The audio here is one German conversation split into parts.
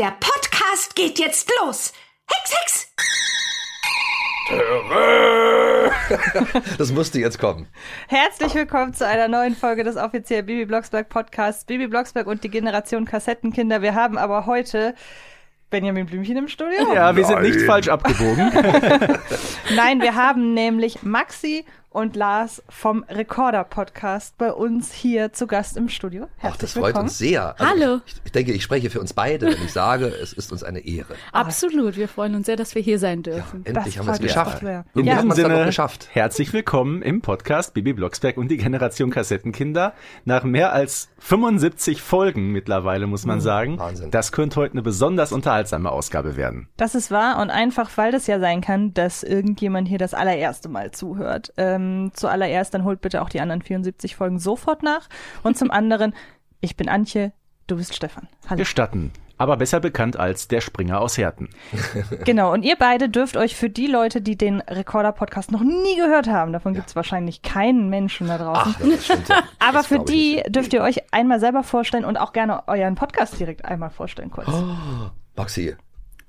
Der Podcast geht jetzt los. Hex, Hex! Das musste jetzt kommen. Herzlich willkommen zu einer neuen Folge des offiziellen Bibi Blocksberg Podcasts. Bibi Blocksberg und die Generation Kassettenkinder. Wir haben aber heute Benjamin Blümchen im Studio. Ja, wir sind nicht falsch abgebogen. Nein, wir haben nämlich Maxi und Lars vom Recorder Podcast bei uns hier zu Gast im Studio. Ach, das Herzlich freut willkommen. uns sehr. Also Hallo. Ich, ich denke, ich spreche für uns beide, wenn ich sage, es ist uns eine Ehre. Absolut, wir freuen uns sehr, dass wir hier sein dürfen. Endlich haben wir es geschafft. In wir haben diesem Sinne, geschafft. herzlich willkommen im Podcast Bibi Blocksberg und die Generation Kassettenkinder. Nach mehr als 75 Folgen mittlerweile, muss man sagen. Wahnsinn. Das könnte heute eine besonders unterhaltsame Ausgabe werden. Das ist wahr und einfach, weil das ja sein kann, dass irgendjemand hier das allererste Mal zuhört. Ähm, zuallererst, dann holt bitte auch die anderen 74 Folgen sofort nach. Und zum anderen, ich bin Antje, du bist Stefan. Hallo. Gestatten. Aber besser bekannt als der Springer aus Herten. Genau, und ihr beide dürft euch für die Leute, die den Recorder-Podcast noch nie gehört haben, davon gibt's wahrscheinlich keinen Menschen da draußen, Ach, das stimmt ja. aber Das für die nicht. dürft ihr euch einmal selber vorstellen und auch gerne euren Podcast direkt einmal vorstellen kurz. Maxi.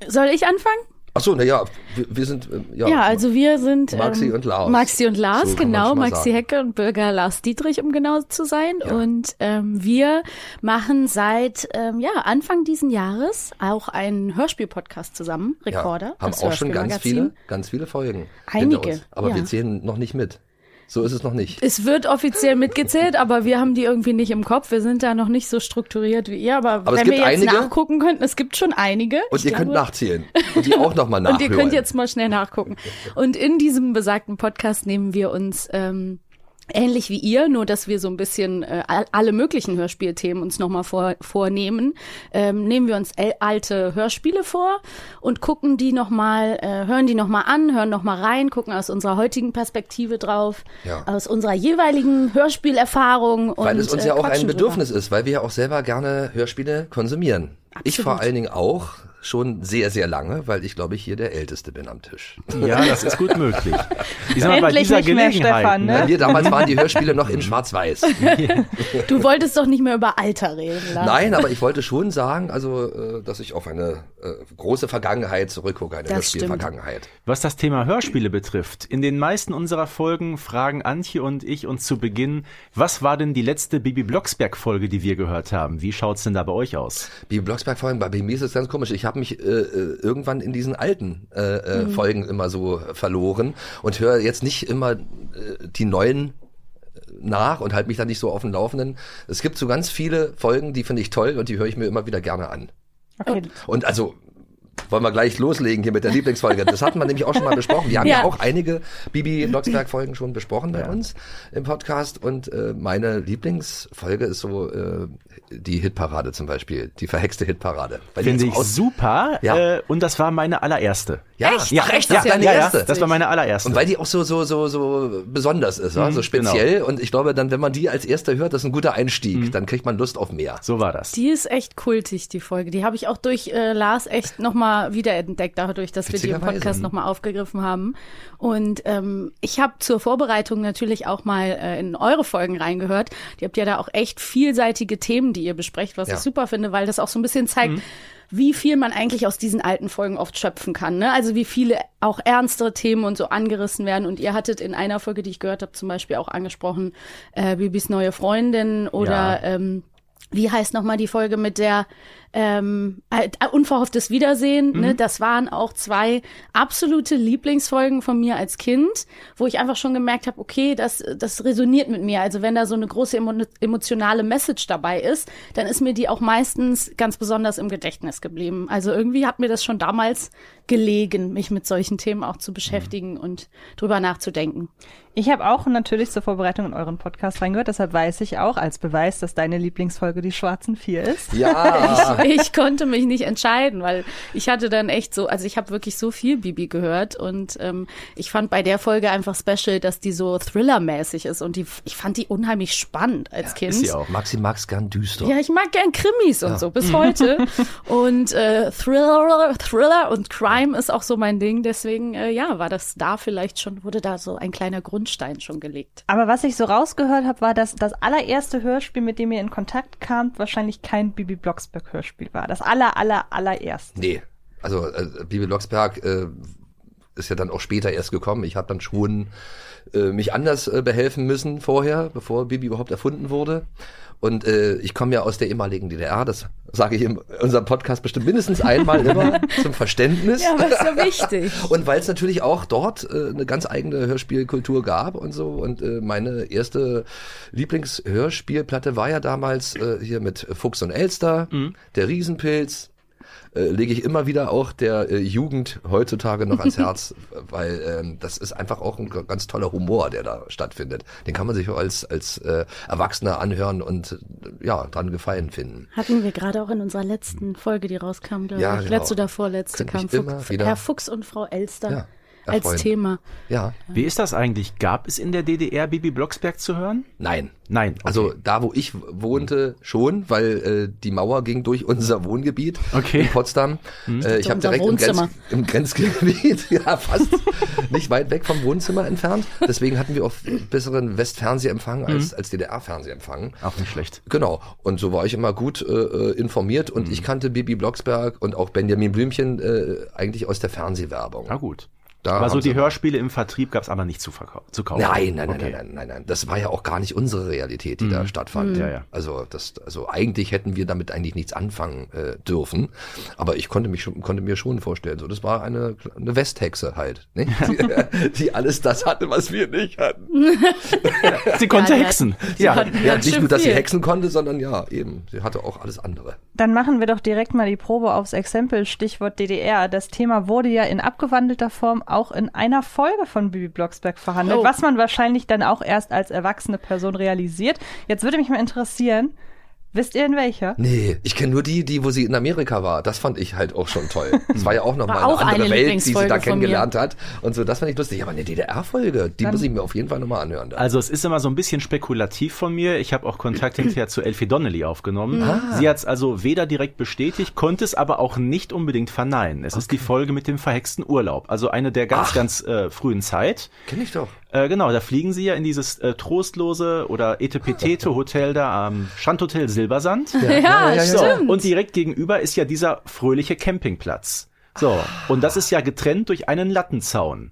Soll ich anfangen? Ach so, na ja, wir, wir sind äh, ja, Ja, also wir sind Maxi ähm, und Lars. Maxi und Lars, So genau, Maxi sagen. Hecke und Bürger Lars Dietrich, um genau zu sein. Ja. Und ähm, wir machen seit ähm, ja Anfang diesen Jahres auch einen Hörspiel-Podcast zusammen, Recorder. ja, haben auch schon ganz viele, ganz viele Folgen. Einige. Aber wir zählen noch nicht mit. So ist es noch nicht. Es wird offiziell mitgezählt, aber wir haben die irgendwie nicht im Kopf. Wir sind da noch nicht so strukturiert wie ihr. Aber, Aber wenn wir jetzt einige. nachgucken könnten, es gibt schon einige. Und Ich ihr könnt glaube- nachzählen. Und die auch nochmal nachhören. Und ihr könnt jetzt mal schnell nachgucken. Und in diesem besagten Podcast nehmen wir uns ähm, ähnlich wie ihr, nur dass wir so ein bisschen äh, all- alle möglichen Hörspielthemen uns nochmal vor, vornehmen, ähm, nehmen wir uns alte Hörspiele vor und gucken die nochmal, äh, hören die nochmal an, hören nochmal rein, gucken aus unserer heutigen Perspektive drauf, Ja. aus unserer jeweiligen Hörspielerfahrung. Weil und, es uns äh, ja auch ein Bedürfnis ist, weil wir ja auch selber gerne Hörspiele konsumieren. Ich Absolut. vor allen Dingen auch schon sehr, sehr lange, weil ich glaube ich hier der Älteste bin am Tisch. Ja, das ist gut möglich. Ich sag mal, bei Endlich dieser nicht mehr, Gelegenheit, Stefan, ne? Bei mir damals waren die Hörspiele noch in Schwarz-Weiß. Du wolltest doch nicht mehr über Alter reden, Lars. Nein, aber ich wollte schon sagen, also, äh, dass ich auf eine äh, große Vergangenheit zurückgucke, eine. Hörspielvergangenheit. Was das Thema Hörspiele betrifft, in den meisten unserer Folgen fragen Antje und ich uns zu Beginn, was war denn die letzte Bibi Blocksberg-Folge, die wir gehört haben? Wie schaut's denn da bei euch aus? Bibi Blocksberg Folgen, bei mir ist es ganz komisch. Ich habe mich äh, äh, irgendwann in diesen alten äh, äh, Folgen immer so verloren und höre jetzt nicht immer äh, die neuen äh, nach und halte mich da nicht so auf dem Laufenden. Es gibt so ganz viele Folgen, die finde ich toll und die höre ich mir immer wieder gerne an. Okay. Und also wollen wir gleich loslegen hier mit der Lieblingsfolge. Das hatten wir nämlich auch schon mal besprochen. Wir haben ja, Ja. auch einige Bibi Blocksberg Folgen schon besprochen bei uns im Podcast und äh, meine Lieblingsfolge ist so äh, die Hitparade zum Beispiel, die verhexte Hitparade. Finde ich super. Ja. Äh, und das war meine allererste. Ja, Echt? ja, echt, das ja deine ja, erste. ja, das war meine allererste. Und weil die auch so so so so besonders ist, ja, Mhm, so speziell und ich glaube, dann wenn man die als erste hört, das ist ein guter Einstieg, Mhm. dann kriegt man Lust auf mehr. so war das. Die ist echt kultig, die Folge. Die habe ich auch durch äh, Lars echt nochmal wiederentdeckt, dadurch, dass wir Witzigerweise. Podcast nochmal aufgegriffen haben. Und ähm, ich habe zur Vorbereitung natürlich auch mal äh, in eure Folgen reingehört. Die habt ja da auch echt vielseitige Themen, die ihr besprecht, was Ja. ich super finde, weil das auch so ein bisschen zeigt, wie viel man eigentlich aus diesen alten Folgen oft schöpfen kann. Ne? Also wie viele auch ernstere Themen und so angerissen werden. Und ihr hattet in einer Folge, die ich gehört habe, zum Beispiel auch angesprochen, äh, Bibis neue Freundin oder Ja. ähm, wie heißt nochmal die Folge mit der ähm, äh, unverhofftes Wiedersehen? Ne? Das waren auch zwei absolute Lieblingsfolgen von mir als Kind, wo ich einfach schon gemerkt habe, okay, das, das resoniert mit mir. Also wenn da so eine große emo emotionale Message dabei ist, dann ist mir die auch meistens ganz besonders im Gedächtnis geblieben. Also irgendwie hat mir das schon damals gelegen, mich mit solchen Themen auch zu beschäftigen und drüber nachzudenken. Ich habe auch natürlich zur Vorbereitung in euren Podcast reingehört, deshalb weiß ich auch als Beweis, dass deine Lieblingsfolge die Schwarzen Vier ist. Ja. ich konnte mich nicht entscheiden, weil ich hatte dann echt so, also ich habe wirklich so viel Bibi gehört und ähm, ich fand bei der Folge einfach special, dass die so Thriller-mäßig ist und die, ich fand die unheimlich spannend als Kind. Ist sie auch. Maxi mag's gern düster. Ja, ich mag gern Krimis und so bis heute. Und äh, Thriller, Thriller und Crime ist auch so mein Ding. Deswegen, äh, ja, war das da vielleicht schon, wurde da so ein kleiner Grundstein schon gelegt. Aber was ich so rausgehört habe, war, dass das allererste Hörspiel, mit dem ihr in Kontakt kamt, wahrscheinlich kein Bibi Blocksberg-Hörspiel Hörspiel war. Das aller, aller, allererste. Nee, also äh, Bibi Blocksberg äh, ist ja dann auch später erst gekommen. Ich habe dann schon äh, mich anders äh, behelfen müssen vorher, bevor Bibi überhaupt erfunden wurde. Und äh, ich komme ja aus der ehemaligen DDR, das sage ich in unserem Podcast bestimmt mindestens einmal immer zum Verständnis. Ja, aber ist so wichtig. Und weil es natürlich auch dort äh, eine ganz eigene Hörspielkultur gab und so. Und äh, meine erste Lieblingshörspielplatte war ja damals äh, hier mit Fuchs und Elster, der Riesenpilz. Äh, lege ich immer wieder auch der äh, Jugend heutzutage noch ans Herz, weil ähm, das ist einfach auch ein ganz toller Humor, der da stattfindet. Den kann man sich auch als als äh, Erwachsener anhören und äh, ja dran gefallen finden. Hatten wir gerade auch in unserer letzten Folge, die rauskam, glaube Ja, ich. genau. Letzte oder vorletzte kam wieder- Herr Fuchs und Frau Elster Ja, als erfreuen. Thema. Ja, Wie ist das eigentlich? Gab es in der DDR Bibi Blocksberg zu hören? nein. Nein. okay. Also da, wo ich wohnte, schon, weil äh, die Mauer ging durch unser Wohngebiet Okay. in Potsdam. Äh, ich habe direkt im, Grenz, im Grenzgebiet, ja fast, nicht weit weg vom Wohnzimmer entfernt. Deswegen hatten wir auch besseren Westfernsehempfang als, als DDR-Fernsehempfang. auch nicht schlecht. Genau. Und so war ich immer gut äh, äh, informiert und ich kannte Bibi Blocksberg und auch Benjamin Blümchen äh, eigentlich aus der Fernsehwerbung. Na gut. Da aber so die Hörspiele im Vertrieb gab es aber nicht zu, zu kaufen. Nein, nein, nein, Okay. nein, nein, nein, nein. Das war ja auch gar nicht unsere Realität, die da stattfand. Ja, ja. Also das, also eigentlich hätten wir damit eigentlich nichts anfangen äh, dürfen. Aber ich konnte mich schon, konnte mir schon vorstellen, so das war eine, eine Westhexe halt, ne? die, die alles das hatte, was wir nicht hatten. Sie konnte Ja, hexen. die Ja. Ja, nicht nur, dass sie hexen konnte, sondern ja, eben, sie hatte auch alles andere. Dann machen wir doch direkt mal die Probe aufs Exempel, Stichwort DDR. Das Thema wurde ja in abgewandelter Form auch in einer Folge von Bibi Blocksberg verhandelt, Oh. was man wahrscheinlich dann auch erst als erwachsene Person realisiert. Jetzt würde mich mal interessieren, wisst ihr in welcher? Nee, ich kenne nur die, die, wo sie in Amerika war. Das fand ich halt auch schon toll. Das war ja auch nochmal eine auch andere eine Welt, die sie da kennengelernt hat. Und so, das fand ich lustig. Aber eine DDR-Folge, die muss ich mir auf jeden Fall nochmal anhören. Dann. Also es ist immer so ein bisschen spekulativ von mir. Ich habe auch Kontakt hinterher zu Elfie Donnelly aufgenommen. Ah. Sie hat es also weder direkt bestätigt, konnte es aber auch nicht unbedingt verneinen. Es ist die Folge mit dem verhexten Urlaub. Also eine der ganz, Ach. ganz äh, frühen Zeit. Kenn ich doch. Äh, genau, da fliegen sie ja in dieses äh, trostlose oder etepetete Hotel da am Strandhotel Silbersand. Ja, ja, ja, So, stimmt. und direkt gegenüber ist ja dieser fröhliche Campingplatz. So, und das ist ja getrennt durch einen Lattenzaun.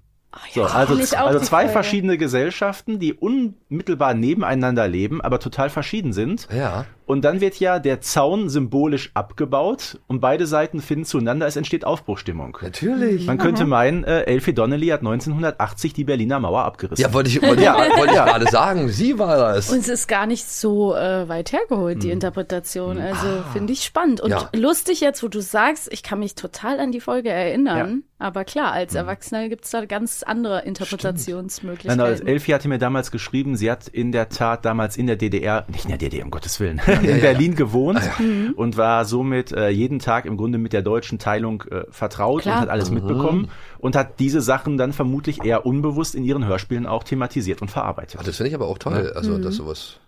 So, also, kenn ich auch also die zwei Folge. verschiedene Gesellschaften, die unmittelbar nebeneinander leben, aber total verschieden sind. Ja. Und dann wird ja der Zaun symbolisch abgebaut und beide Seiten finden zueinander, es entsteht Aufbruchstimmung. Natürlich. Man könnte meinen, äh, Elfie Donnelly hat 1980 die Berliner Mauer abgerissen. Ja, wollte ich, wollte ich, wollte ich gerade sagen. Sie war das. Und es ist gar nicht so äh, weit hergeholt, die Interpretation. Also finde ich spannend. Und Ja. lustig jetzt, wo du sagst, ich kann mich total an die Folge erinnern. Aber klar, als Erwachsener gibt's da ganz andere Nein, Interpretationsmöglichkeiten. also Elfie hatte mir damals geschrieben, sie hat in der Tat damals in der DDR, nicht in der DDR, um Gottes Willen, in Berlin gewohnt und war somit äh, jeden Tag im Grunde mit der deutschen Teilung äh, vertraut Klar. und hat alles mitbekommen und hat diese Sachen dann vermutlich eher unbewusst in ihren Hörspielen auch thematisiert und verarbeitet. Ah, Das finde ich aber auch toll. Also, dass sowas.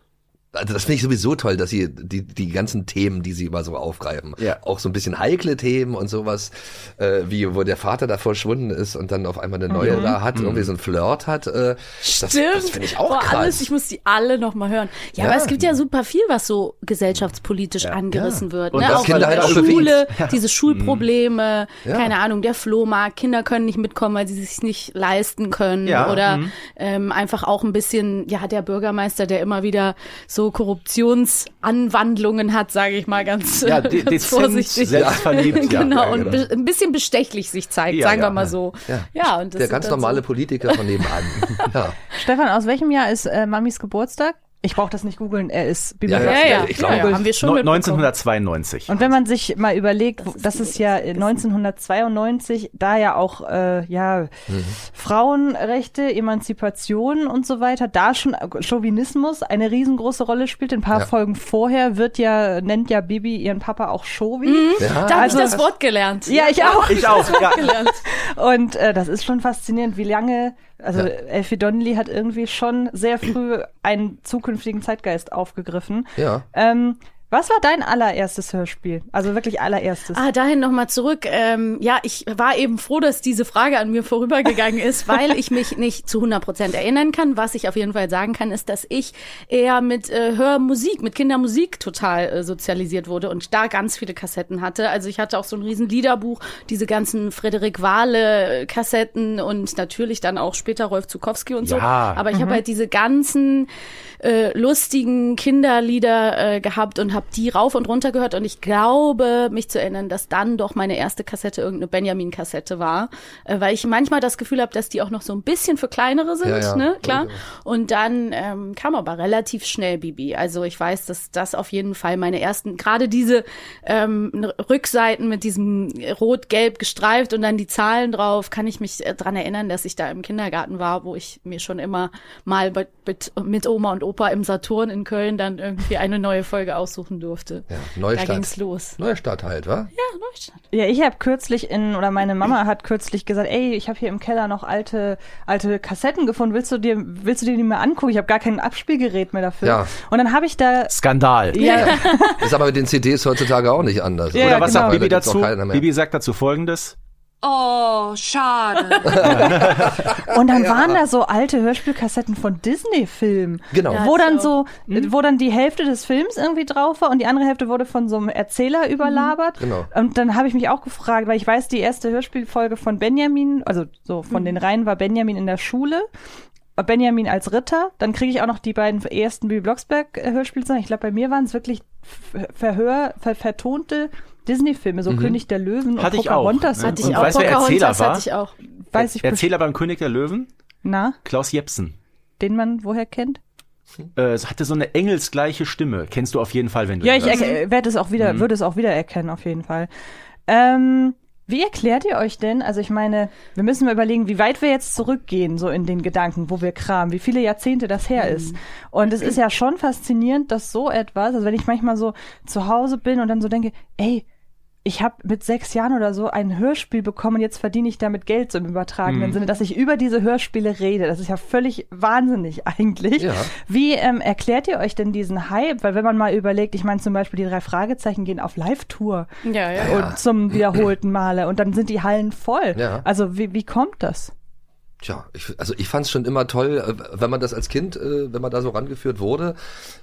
Also das finde ich sowieso toll, dass sie die, die ganzen Themen, die sie immer so aufgreifen, Ja. auch so ein bisschen heikle Themen und sowas, äh, wie wo der Vater da verschwunden ist und dann auf einmal eine neue da hat, irgendwie so ein Flirt hat. Äh, das Stimmt. das finde ich auch Boah, krass. alles, ich muss die alle noch mal hören. Ja, Ja. aber es gibt ja super viel, was so gesellschaftspolitisch angerissen wird. Und Ne? das Auch Kinder in halt der auch. Schule, diese Schulprobleme, Ja. keine Ahnung, der Flohmarkt, Kinder können nicht mitkommen, weil sie sich nicht leisten können. Ja, Oder mhm. ähm, einfach auch ein bisschen, ja, der Bürgermeister, der immer wieder so Korruptionsanwandlungen hat, sage ich mal ganz, Ja, de ganz dezent, vorsichtig. selbstverliebt. ja. genau, ja, und genau. be- ein bisschen bestechlich sich zeigt, Ja, sagen ja. wir mal so. Ja. Ja, und das der ganz normale so, Politiker von nebenan. ja. Stefan, aus welchem Jahr ist äh, Mamis Geburtstag? Ich brauche das nicht googeln, er ist Bibi Ja, Ja, ja, Ja, ich glaube, ja, haben wir schon No- mitbekommen. 1992. Und wenn man sich mal überlegt, Das ist das ist ja 1992, da ja auch äh, ja Frauenrechte, Emanzipation und so weiter, da schon Chauvinismus eine riesengroße Rolle spielt. Ein paar Ja. Folgen vorher wird ja nennt ja Bibi ihren Papa auch Chauvi. Ja. Da habe Also- ich das Wort gelernt. Ja, ich auch. ich auch, ja. gelernt. Und äh, das ist schon faszinierend, wie lange, also Elfie Donnelly hat irgendwie schon sehr früh einen zukünftigen Zeitgeist aufgegriffen. Ja. Ähm, Was war dein allererstes Hörspiel? Also wirklich allererstes. Ah, dahin nochmal zurück. Ähm, ja, ich war eben froh, dass diese Frage an mir vorübergegangen ist, weil ich mich nicht zu 100 Prozent erinnern kann. Was ich auf jeden Fall sagen kann, ist, dass ich eher mit äh, Hörmusik, mit Kindermusik total äh, sozialisiert wurde und da ganz viele Kassetten hatte. Also ich hatte auch so ein riesen Liederbuch, diese ganzen Frederik Wahle Kassetten und natürlich dann auch später Rolf Zukowski und so. Ja. Aber ich habe halt diese ganzen äh, lustigen Kinderlieder äh, gehabt und habe die rauf und runter gehört und ich glaube, mich zu erinnern, dass dann doch meine erste Kassette irgendeine Benjamin-Kassette war, äh, weil ich manchmal das Gefühl habe, dass die auch noch so ein bisschen für kleinere sind, Ja, ja. ne, klar. Und dann ähm, kam aber relativ schnell Bibi. Also ich weiß, dass das auf jeden Fall meine ersten, gerade diese ähm, Rückseiten mit diesem rot-gelb gestreift und dann die Zahlen drauf, kann ich mich äh, dran erinnern, dass ich da im Kindergarten war, wo ich mir schon immer mal mit, mit, mit Oma und Opa im Saturn in Köln dann irgendwie eine neue Folge aussuchen durfte. Ja, da Neustadt. ging's los. Neustadt halt, wa? Ja, Neustadt. Ja, ich habe kürzlich in, oder meine Mama hat kürzlich gesagt, ey, ich habe hier im Keller noch alte, alte Kassetten gefunden. Willst du dir, willst du dir die mal angucken? Ich habe gar kein Abspielgerät mehr dafür. Ja. Und dann habe ich da, Skandal. ja, Ist aber mit den CDs heutzutage auch nicht anders. Ja, Oder ja, was genau. sagt Bibi Da dazu? Bibi sagt dazu folgendes. Oh, schade. und dann waren da so alte Hörspielkassetten von Disney-Filmen. Genau. Ja. Wo dann so, wo dann die Hälfte des Films irgendwie drauf war und die andere Hälfte wurde von so einem Erzähler überlabert. Genau. Und dann habe ich mich auch gefragt, weil ich weiß, die erste Hörspielfolge von Benjamin, also so von den Reihen war Benjamin in der Schule. Benjamin als Ritter, dann kriege ich auch noch die beiden ersten Bibi Blocksberg äh, Hörspiele. Ich glaube, bei mir waren es wirklich Verhör, ver vertonte Disney-Filme, so König der Löwen und Hatte ich auch, Pocahontas. ne? und Hatte ich auch. weißt du, wer Pocahontas Erzähler war? hatte ich auch. Weiß ich Erzähler beim König der Löwen? Na, Klaus Jepsen. den man woher kennt? Äh, es hatte so eine engelsgleiche Stimme. Kennst du auf jeden Fall, wenn du Ja, ich erke- werde es auch wieder, würde es auch wieder erkennen, auf jeden Fall. Ähm, wie erklärt ihr euch denn? Also ich meine, wir müssen mal überlegen, wie weit wir jetzt zurückgehen, so in den Gedanken, wo wir kramen, wie viele Jahrzehnte das her ist. Und es ist ja schon faszinierend, dass so etwas, also wenn ich manchmal so zu Hause bin und dann so denke, ey, ich habe mit sechs Jahren oder so ein Hörspiel bekommen und jetzt verdiene ich damit Geld so im übertragenen Sinne, dass ich über diese Hörspiele rede. Das ist ja völlig wahnsinnig eigentlich. Ja. Wie ähm, erklärt ihr euch denn diesen Hype? Weil wenn man mal überlegt, ich meine zum Beispiel die drei Fragezeichen gehen auf Live-Tour Ja, ja. und zum wiederholten Male und dann sind die Hallen voll. Ja. Also wie, wie kommt das? Tja, ich, also ich fand es schon immer toll, äh, wenn man das als Kind, äh, wenn man da so rangeführt wurde,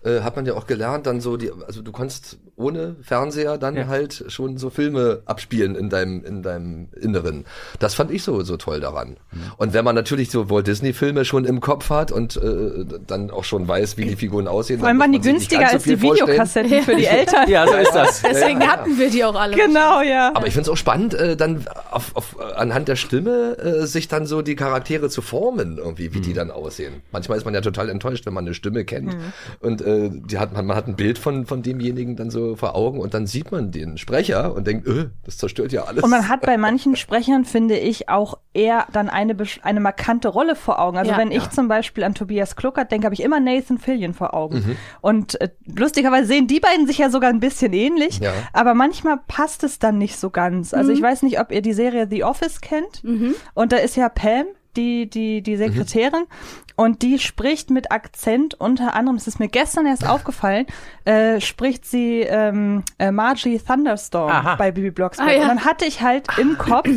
äh, hat man ja auch gelernt, dann so die, also du konntest ohne Fernseher dann Ja. halt schon so Filme abspielen in deinem in deinem Inneren. Das fand ich so so toll daran. Mhm. Und wenn man natürlich so Walt Disney Filme schon im Kopf hat und äh, dann auch schon weiß, wie die Figuren aussehen, Vor allem waren die günstiger ganz so als die. Videokassetten für die Eltern. Ja, so ist das. Deswegen hatten wir die auch alle. Genau, ja. Aber ich finde es auch spannend, äh, dann auf, auf, anhand der Stimme äh, sich dann so die Charaktere zu formen, irgendwie, wie die dann aussehen. Manchmal ist man ja total enttäuscht, wenn man eine Stimme kennt und äh, die hat, man, man hat ein Bild von, von demjenigen dann so vor Augen und dann sieht man den Sprecher und denkt, öh, das zerstört ja alles. Und man hat bei manchen Sprechern, finde ich, auch eher dann eine, eine markante Rolle vor Augen. Also Ja. wenn ich zum Beispiel an Tobias Kluckert denke, habe ich immer Nathan Fillion vor Augen. Mhm. Und äh, lustigerweise sehen die beiden sich ja sogar ein bisschen ähnlich, Ja. aber manchmal passt es dann nicht so ganz. Also Mhm. ich weiß nicht, ob ihr die Serie The Office kennt. Und da ist ja Pam, die, die, die Sekretärin. Und die spricht mit Akzent unter anderem, es ist mir gestern erst aufgefallen, äh, spricht sie ähm, äh, Margie Thunderstorm Aha. bei Bibi Blocksberg. Ah, ja. Und dann hatte ich halt im Kopf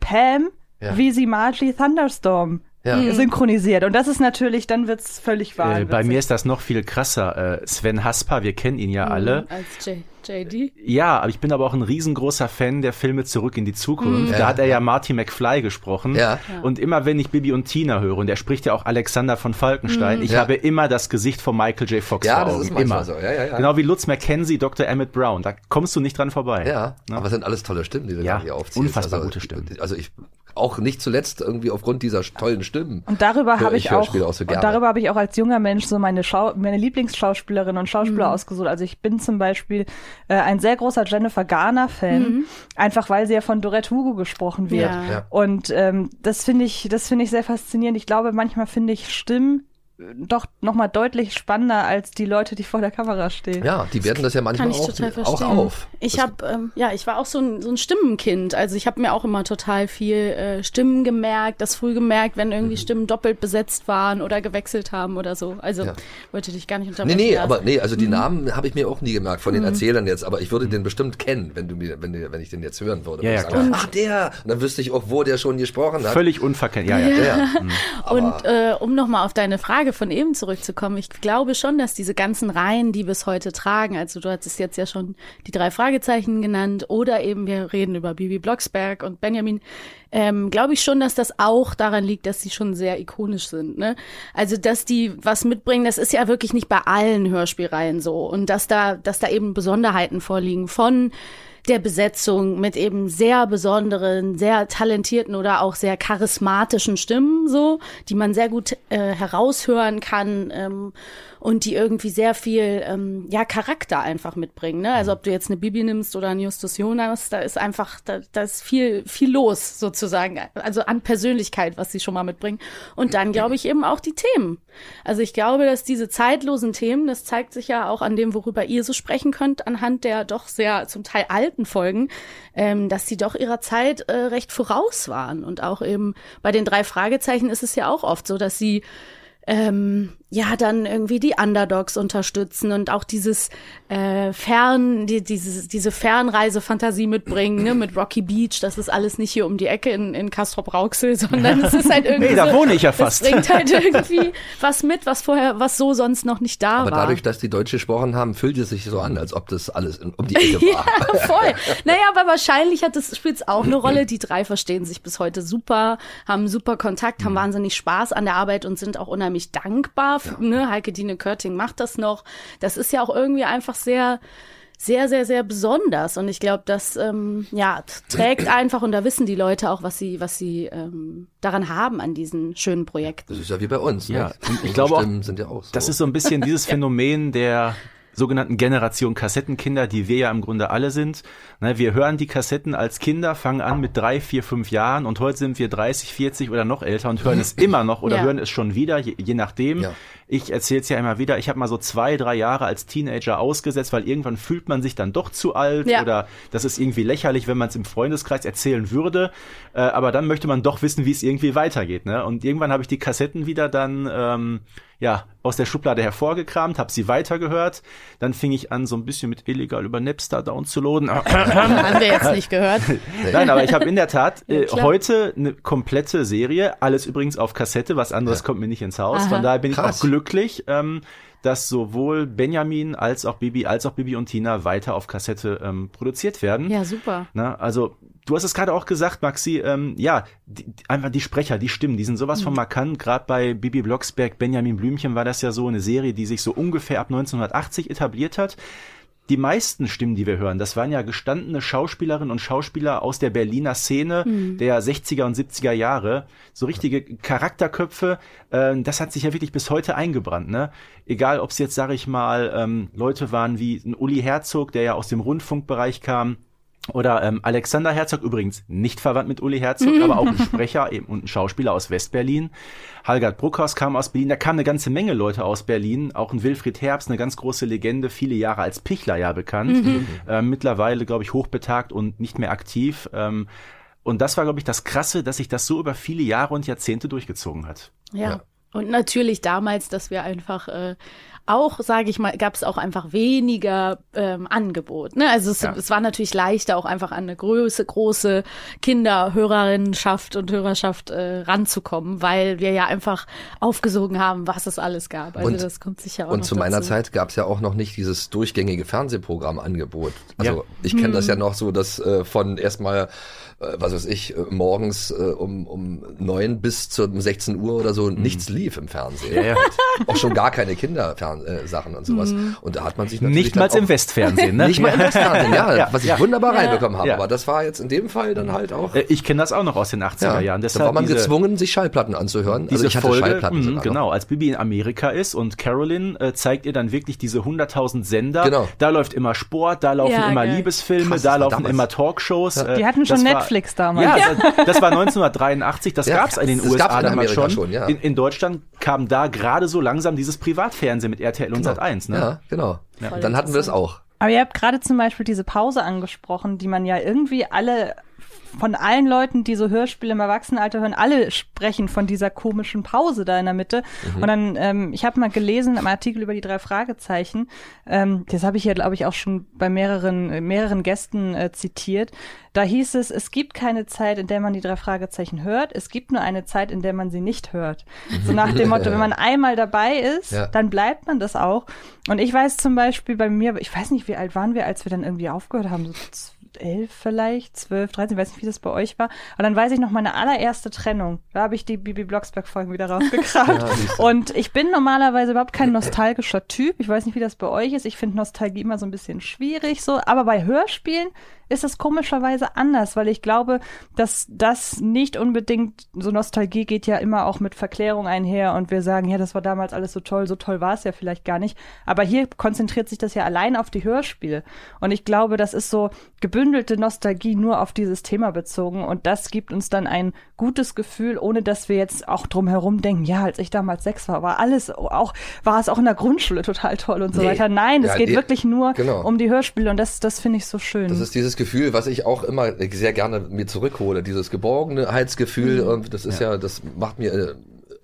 Pam, Ja. wie sie Margie Thunderstorm Ja. äh, synchronisiert. Und das ist natürlich, dann wird's völlig wahr. Äh, bei mir ist das noch viel krasser. Äh, Sven Hasper, wir kennen ihn ja alle. Als J JD. Ja, aber ich bin aber auch ein riesengroßer Fan der Filme Zurück in die Zukunft. Da Ja. hat er ja Marty McFly gesprochen. Ja. Und immer wenn ich Bibi und Tina höre, und er spricht ja auch Alexander von Falkenstein, ich Ja. habe immer das Gesicht von Michael J. Fox Ja, vor das Augen. ist manchmal immer. so. Ja, ja, ja. Genau wie Lutz McKenzie, Dr. Emmett Brown. Da kommst du nicht dran vorbei. Ja, Ne? aber es sind alles tolle Stimmen, die du Ja, da hier aufziehst. unfassbar also, gute Stimmen. Also ich auch nicht zuletzt irgendwie aufgrund dieser tollen Stimmen. Und darüber habe ich auch, Hörspiele auch so und darüber habe ich auch als junger Mensch so meine Schau meine Lieblingsschauspielerinnen und Schauspieler ausgesucht. Also ich bin zum Beispiel äh, ein sehr großer Jennifer Garner Fan, einfach weil sie ja von Dorette Hugo gesprochen wird. Ja. Ja. Und ähm, das finde ich, das finde ich sehr faszinierend. Ich glaube, manchmal finde ich Stimmen doch nochmal deutlich spannender als die Leute, die vor der Kamera stehen. Ja, die werden das ja manchmal Kann ich auch, total auch verstehen. auf. Ich habe, ähm, ja, ich war auch so ein, so ein Stimmenkind. Also ich habe mir auch immer total viel äh, Stimmen gemerkt, das früh gemerkt, wenn irgendwie Stimmen doppelt besetzt waren oder gewechselt haben oder so. Also Mhm. Ja. wollte dich gar nicht Nee, unterbrechen. nee, Lars. aber nee, also Mhm. die Namen habe ich mir auch nie gemerkt von den Erzählern jetzt, aber ich würde den bestimmt kennen, wenn du mir, wenn, du- wenn ich den jetzt hören würde. Ja, ja, sagen, klar. Ach, der! Und dann wüsste ich auch, wo der schon gesprochen hat. Völlig unverkennt. Ja, ja. Ja. Und äh, um nochmal auf deine Frage von eben zurückzukommen, ich glaube schon, dass diese ganzen Reihen, die bis heute tragen, also du hattest jetzt ja schon die drei Fragezeichen genannt oder eben wir reden über Bibi Blocksberg und Benjamin, ähm, glaube ich schon, dass das auch daran liegt, dass sie schon sehr ikonisch sind. Ne? Also dass die was mitbringen, das ist ja wirklich nicht bei allen Hörspielreihen so und dass da, dass da eben Besonderheiten vorliegen von der Besetzung mit eben sehr besonderen, sehr talentierten oder auch sehr charismatischen Stimmen, so, die man sehr gut äh, heraushören kann ähm, und die irgendwie sehr viel ähm, ja Charakter einfach mitbringen. Ne? Also ob du jetzt eine Bibi nimmst oder einen Justus Jonas, da ist einfach da, da ist viel viel los sozusagen, also an Persönlichkeit, was sie schon mal mitbringen. Und dann glaube ich eben auch die Themen. Also ich glaube, dass diese zeitlosen Themen, das zeigt sich ja auch an dem, worüber ihr so sprechen könnt, anhand der doch sehr zum Teil alten Folgen, ähm, dass sie doch ihrer Zeit äh, recht voraus waren. Und auch eben bei den drei Fragezeichen ist es ja auch oft so, dass sie ähm, ja dann irgendwie die Underdogs unterstützen und auch dieses äh, Fern, die, dieses, diese Fernreisefantasie mitbringen, ne, mit Rocky Beach, das ist alles nicht hier um die Ecke in, in Castrop Rauxel, sondern es ist halt irgendwie. Nee, da wohne ich ja Das fast. bringt halt irgendwie was mit, was vorher, was so sonst noch nicht da Aber war. dadurch, dass die Deutsch gesprochen haben, fühlt es sich so an, als ob das alles in, um die Ecke war. Ja, voll. Naja, aber wahrscheinlich hat das spielt auch eine Rolle. Die drei verstehen sich bis heute super, haben super Kontakt, haben wahnsinnig Spaß an der Arbeit und sind auch unheimlich dankbar. Für, ne? Heike Dine Körting macht das noch. Das ist ja auch irgendwie einfach sehr sehr, sehr, sehr besonders. Und ich glaube, das ähm, ja, trägt einfach, und da wissen die Leute auch, was sie, was sie ähm, daran haben an diesen schönen Projekten. Das ist ja wie bei uns. Ja, ne? und ich Unsere glaube auch, Stimmen sind ja auch so. Das ist so ein bisschen dieses Phänomen der sogenannten Generation Kassettenkinder, die wir ja im Grunde alle sind. Ne, wir hören die Kassetten als Kinder, fangen an mit drei, vier, fünf Jahren und heute sind wir 30, 40 oder noch älter und hören es immer noch oder Ja. hören es schon wieder, je, je nachdem. Ja. Ich erzähle es ja immer wieder, ich habe mal so zwei, drei Jahre als Teenager ausgesetzt, weil irgendwann fühlt man sich dann doch zu alt Ja. oder das ist irgendwie lächerlich, wenn man es im Freundeskreis erzählen würde. Äh, aber dann möchte man doch wissen, wie es irgendwie weitergeht. Ne? Und irgendwann habe ich die Kassetten wieder dann ähm, ja aus der Schublade hervorgekramt, habe sie weitergehört. Dann fing ich an, so ein bisschen mit illegal über Napster downzuladen. Haben wir jetzt nicht gehört. Nein, aber ich habe in der Tat äh, klar. heute eine komplette Serie, alles übrigens auf Kassette, was anderes kommt mir nicht ins Haus. Aha. Von daher bin ich Krass. auch glücklich, ähm, dass sowohl Benjamin als auch Bibi, als auch Bibi und Tina weiter auf Kassette ähm, produziert werden. Ja, super. Na, also du hast es gerade auch gesagt, Maxi, ähm, ja, die, einfach die Sprecher, die Stimmen, die sind sowas von markant. Gerade bei Bibi Blocksberg, Benjamin Blümchen war das ja so eine Serie, die sich so ungefähr ab 1980 etabliert hat. Die meisten Stimmen, die wir hören, das waren ja gestandene Schauspielerinnen und Schauspieler aus der Berliner Szene der 60er und 70er Jahre. So richtige Charakterköpfe. Äh, das hat sich ja wirklich bis heute eingebrannt. Ne? Egal, ob es jetzt, sage ich mal, ähm, Leute waren wie ein Uli Herzog, der ja aus dem Rundfunkbereich kam, oder ähm, Alexander Herzog, übrigens nicht verwandt mit Uli Herzog, aber auch ein Sprecher eben und ein Schauspieler aus Westberlin. Halgard Bruckhaus kam aus Berlin, da kamen eine ganze Menge Leute aus Berlin, auch ein Wilfried Herbst, eine ganz große Legende, viele Jahre als Pichler ja bekannt, ähm, mittlerweile, glaube ich, hochbetagt und nicht mehr aktiv. Ähm, und das war, glaube ich, das Krasse, dass sich das so über viele Jahre und Jahrzehnte durchgezogen hat. Ja. Ja. Und natürlich damals, dass wir einfach äh, auch, sage ich mal, gab es auch einfach weniger ähm, Angebot. Ne? Also es, Ja. es war natürlich leichter, auch einfach an eine große, große Kinderhörerinnenschaft und Hörerschaft äh, ranzukommen, weil wir ja einfach aufgesogen haben, was es alles gab. Also Und- das kommt sicher auch Und noch zu meiner dazu. Zeit gab es ja auch noch nicht dieses durchgängige Fernsehprogrammangebot. Also Ja. ich kenne das ja noch so, dass äh, von erstmal, was weiß ich, äh, morgens äh, um, um neun bis zu 16 Uhr oder so nichts lief im Fernsehen. Ja, ja. Auch schon gar keine Kindersachen und sowas. Und da hat man sich natürlich Nicht mal im Westfernsehen, ne? Nicht mal im Westfernsehen, ja, Ja, was ich ja. wunderbar reinbekommen habe. Ja. Aber das war jetzt in dem Fall dann halt auch. Äh, Ich kenne das auch noch aus den 80er Jahren. da Deshalb war man diese- gezwungen, sich Schallplatten anzuhören. diese also ich hatte Folge, Schallplatten mh, sogar noch. genau, als Bibi in Amerika ist und Carolyn äh, zeigt ihr dann wirklich diese 100.000 Sender. Genau. Da läuft immer Sport, da laufen Ja, immer geil. Liebesfilme, Krass, da laufen damals. immer Talkshows. Äh, Die hatten schon das war- Netflix damals. Ja, das, das war 1983, das Ja, gab's in den USA in damals schon. schon, ja. in, in Deutschland kam da gerade so langsam dieses Privatfernsehen mit RTL und Sat 1, ne? Ja, genau. Und dann hatten wir es auch. Aber ihr habt gerade zum Beispiel diese Pause angesprochen, die man ja irgendwie alle von allen Leuten, die so Hörspiele im Erwachsenenalter hören, alle sprechen von dieser komischen Pause da in der Mitte. Mhm. Und dann, ähm, ich habe mal gelesen im Artikel über die drei Fragezeichen, ähm, das habe ich ja, glaube ich, auch schon bei mehreren, äh, mehreren Gästen äh, zitiert. Da hieß es, es gibt keine Zeit, in der man die drei Fragezeichen hört, es gibt nur eine Zeit, in der man sie nicht hört. So nach dem Motto, wenn man einmal dabei ist, Ja. dann bleibt man das auch. Und ich weiß zum Beispiel bei mir, ich weiß nicht, wie alt waren wir, als wir dann irgendwie aufgehört haben, so elf vielleicht, zwölf, dreizehn, ich weiß nicht, wie das bei euch war. Aber dann weiß ich noch meine allererste Trennung. Da habe ich die Bibi Blocksberg-Folgen wieder rausgekramt. und ich bin normalerweise überhaupt kein nostalgischer Typ. Ich weiß nicht, wie das bei euch ist. Ich finde Nostalgie immer so ein bisschen schwierig so. Aber bei Hörspielen ist es komischerweise anders, weil ich glaube, dass das nicht unbedingt, so Nostalgie geht ja immer auch mit Verklärung einher und wir sagen, ja, das war damals alles so toll, so toll war es ja vielleicht gar nicht. Aber hier konzentriert sich das ja allein auf die Hörspiele. Und ich glaube, das ist so gebündelte Nostalgie nur auf dieses Thema bezogen und das gibt uns dann ein gutes Gefühl, ohne dass wir jetzt auch drum herum denken, ja, als ich damals sechs war, war alles auch, war es auch in der Grundschule total toll und so Nee. weiter. Nein, es Ja, geht nee. wirklich nur Genau. um die Hörspiele und das, das finde ich so schön. Das ist dieses Gefühl, was ich auch immer sehr gerne mir zurückhole, dieses Geborgenheitsgefühl. Mhm. Und das ist ja. das macht mir äh,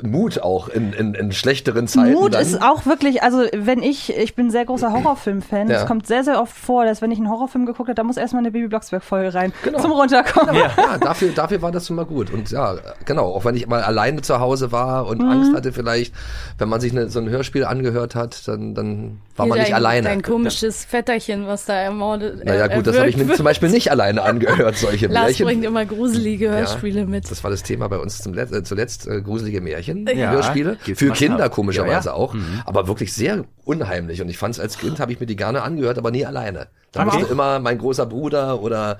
Mut auch in, in, in schlechteren Zeiten. Mut dann. ist auch wirklich, also wenn ich, ich bin ein sehr großer Horrorfilm-Fan, Ja. es kommt sehr, sehr oft vor, dass wenn ich einen Horrorfilm geguckt habe, da muss erstmal eine Baby Blocksberg-Folge rein, Genau. zum Runterkommen. ja, dafür, dafür war das schon mal gut. Und ja, genau, auch wenn ich mal alleine zu Hause war Mhm. und Angst hatte vielleicht, wenn man sich eine, so ein Hörspiel angehört hat, dann, dann war Hier man nicht dein, alleine. Dein komisches Vetterchen, was da ermordet naja gut, das habe ich mir zum Beispiel nicht alleine angehört, solche Lars Märchen. bringt immer gruselige Hörspiele mit. Das war das Thema bei uns zum Let äh, zuletzt, äh, gruselige Märchen, Ja, Hörspiele. Für Kinder ab. komischerweise Ja, ja. auch. Aber wirklich sehr unheimlich. Und ich fand es als Kind, habe ich mir die gerne angehört, aber nie alleine. Da musste immer mein großer Bruder oder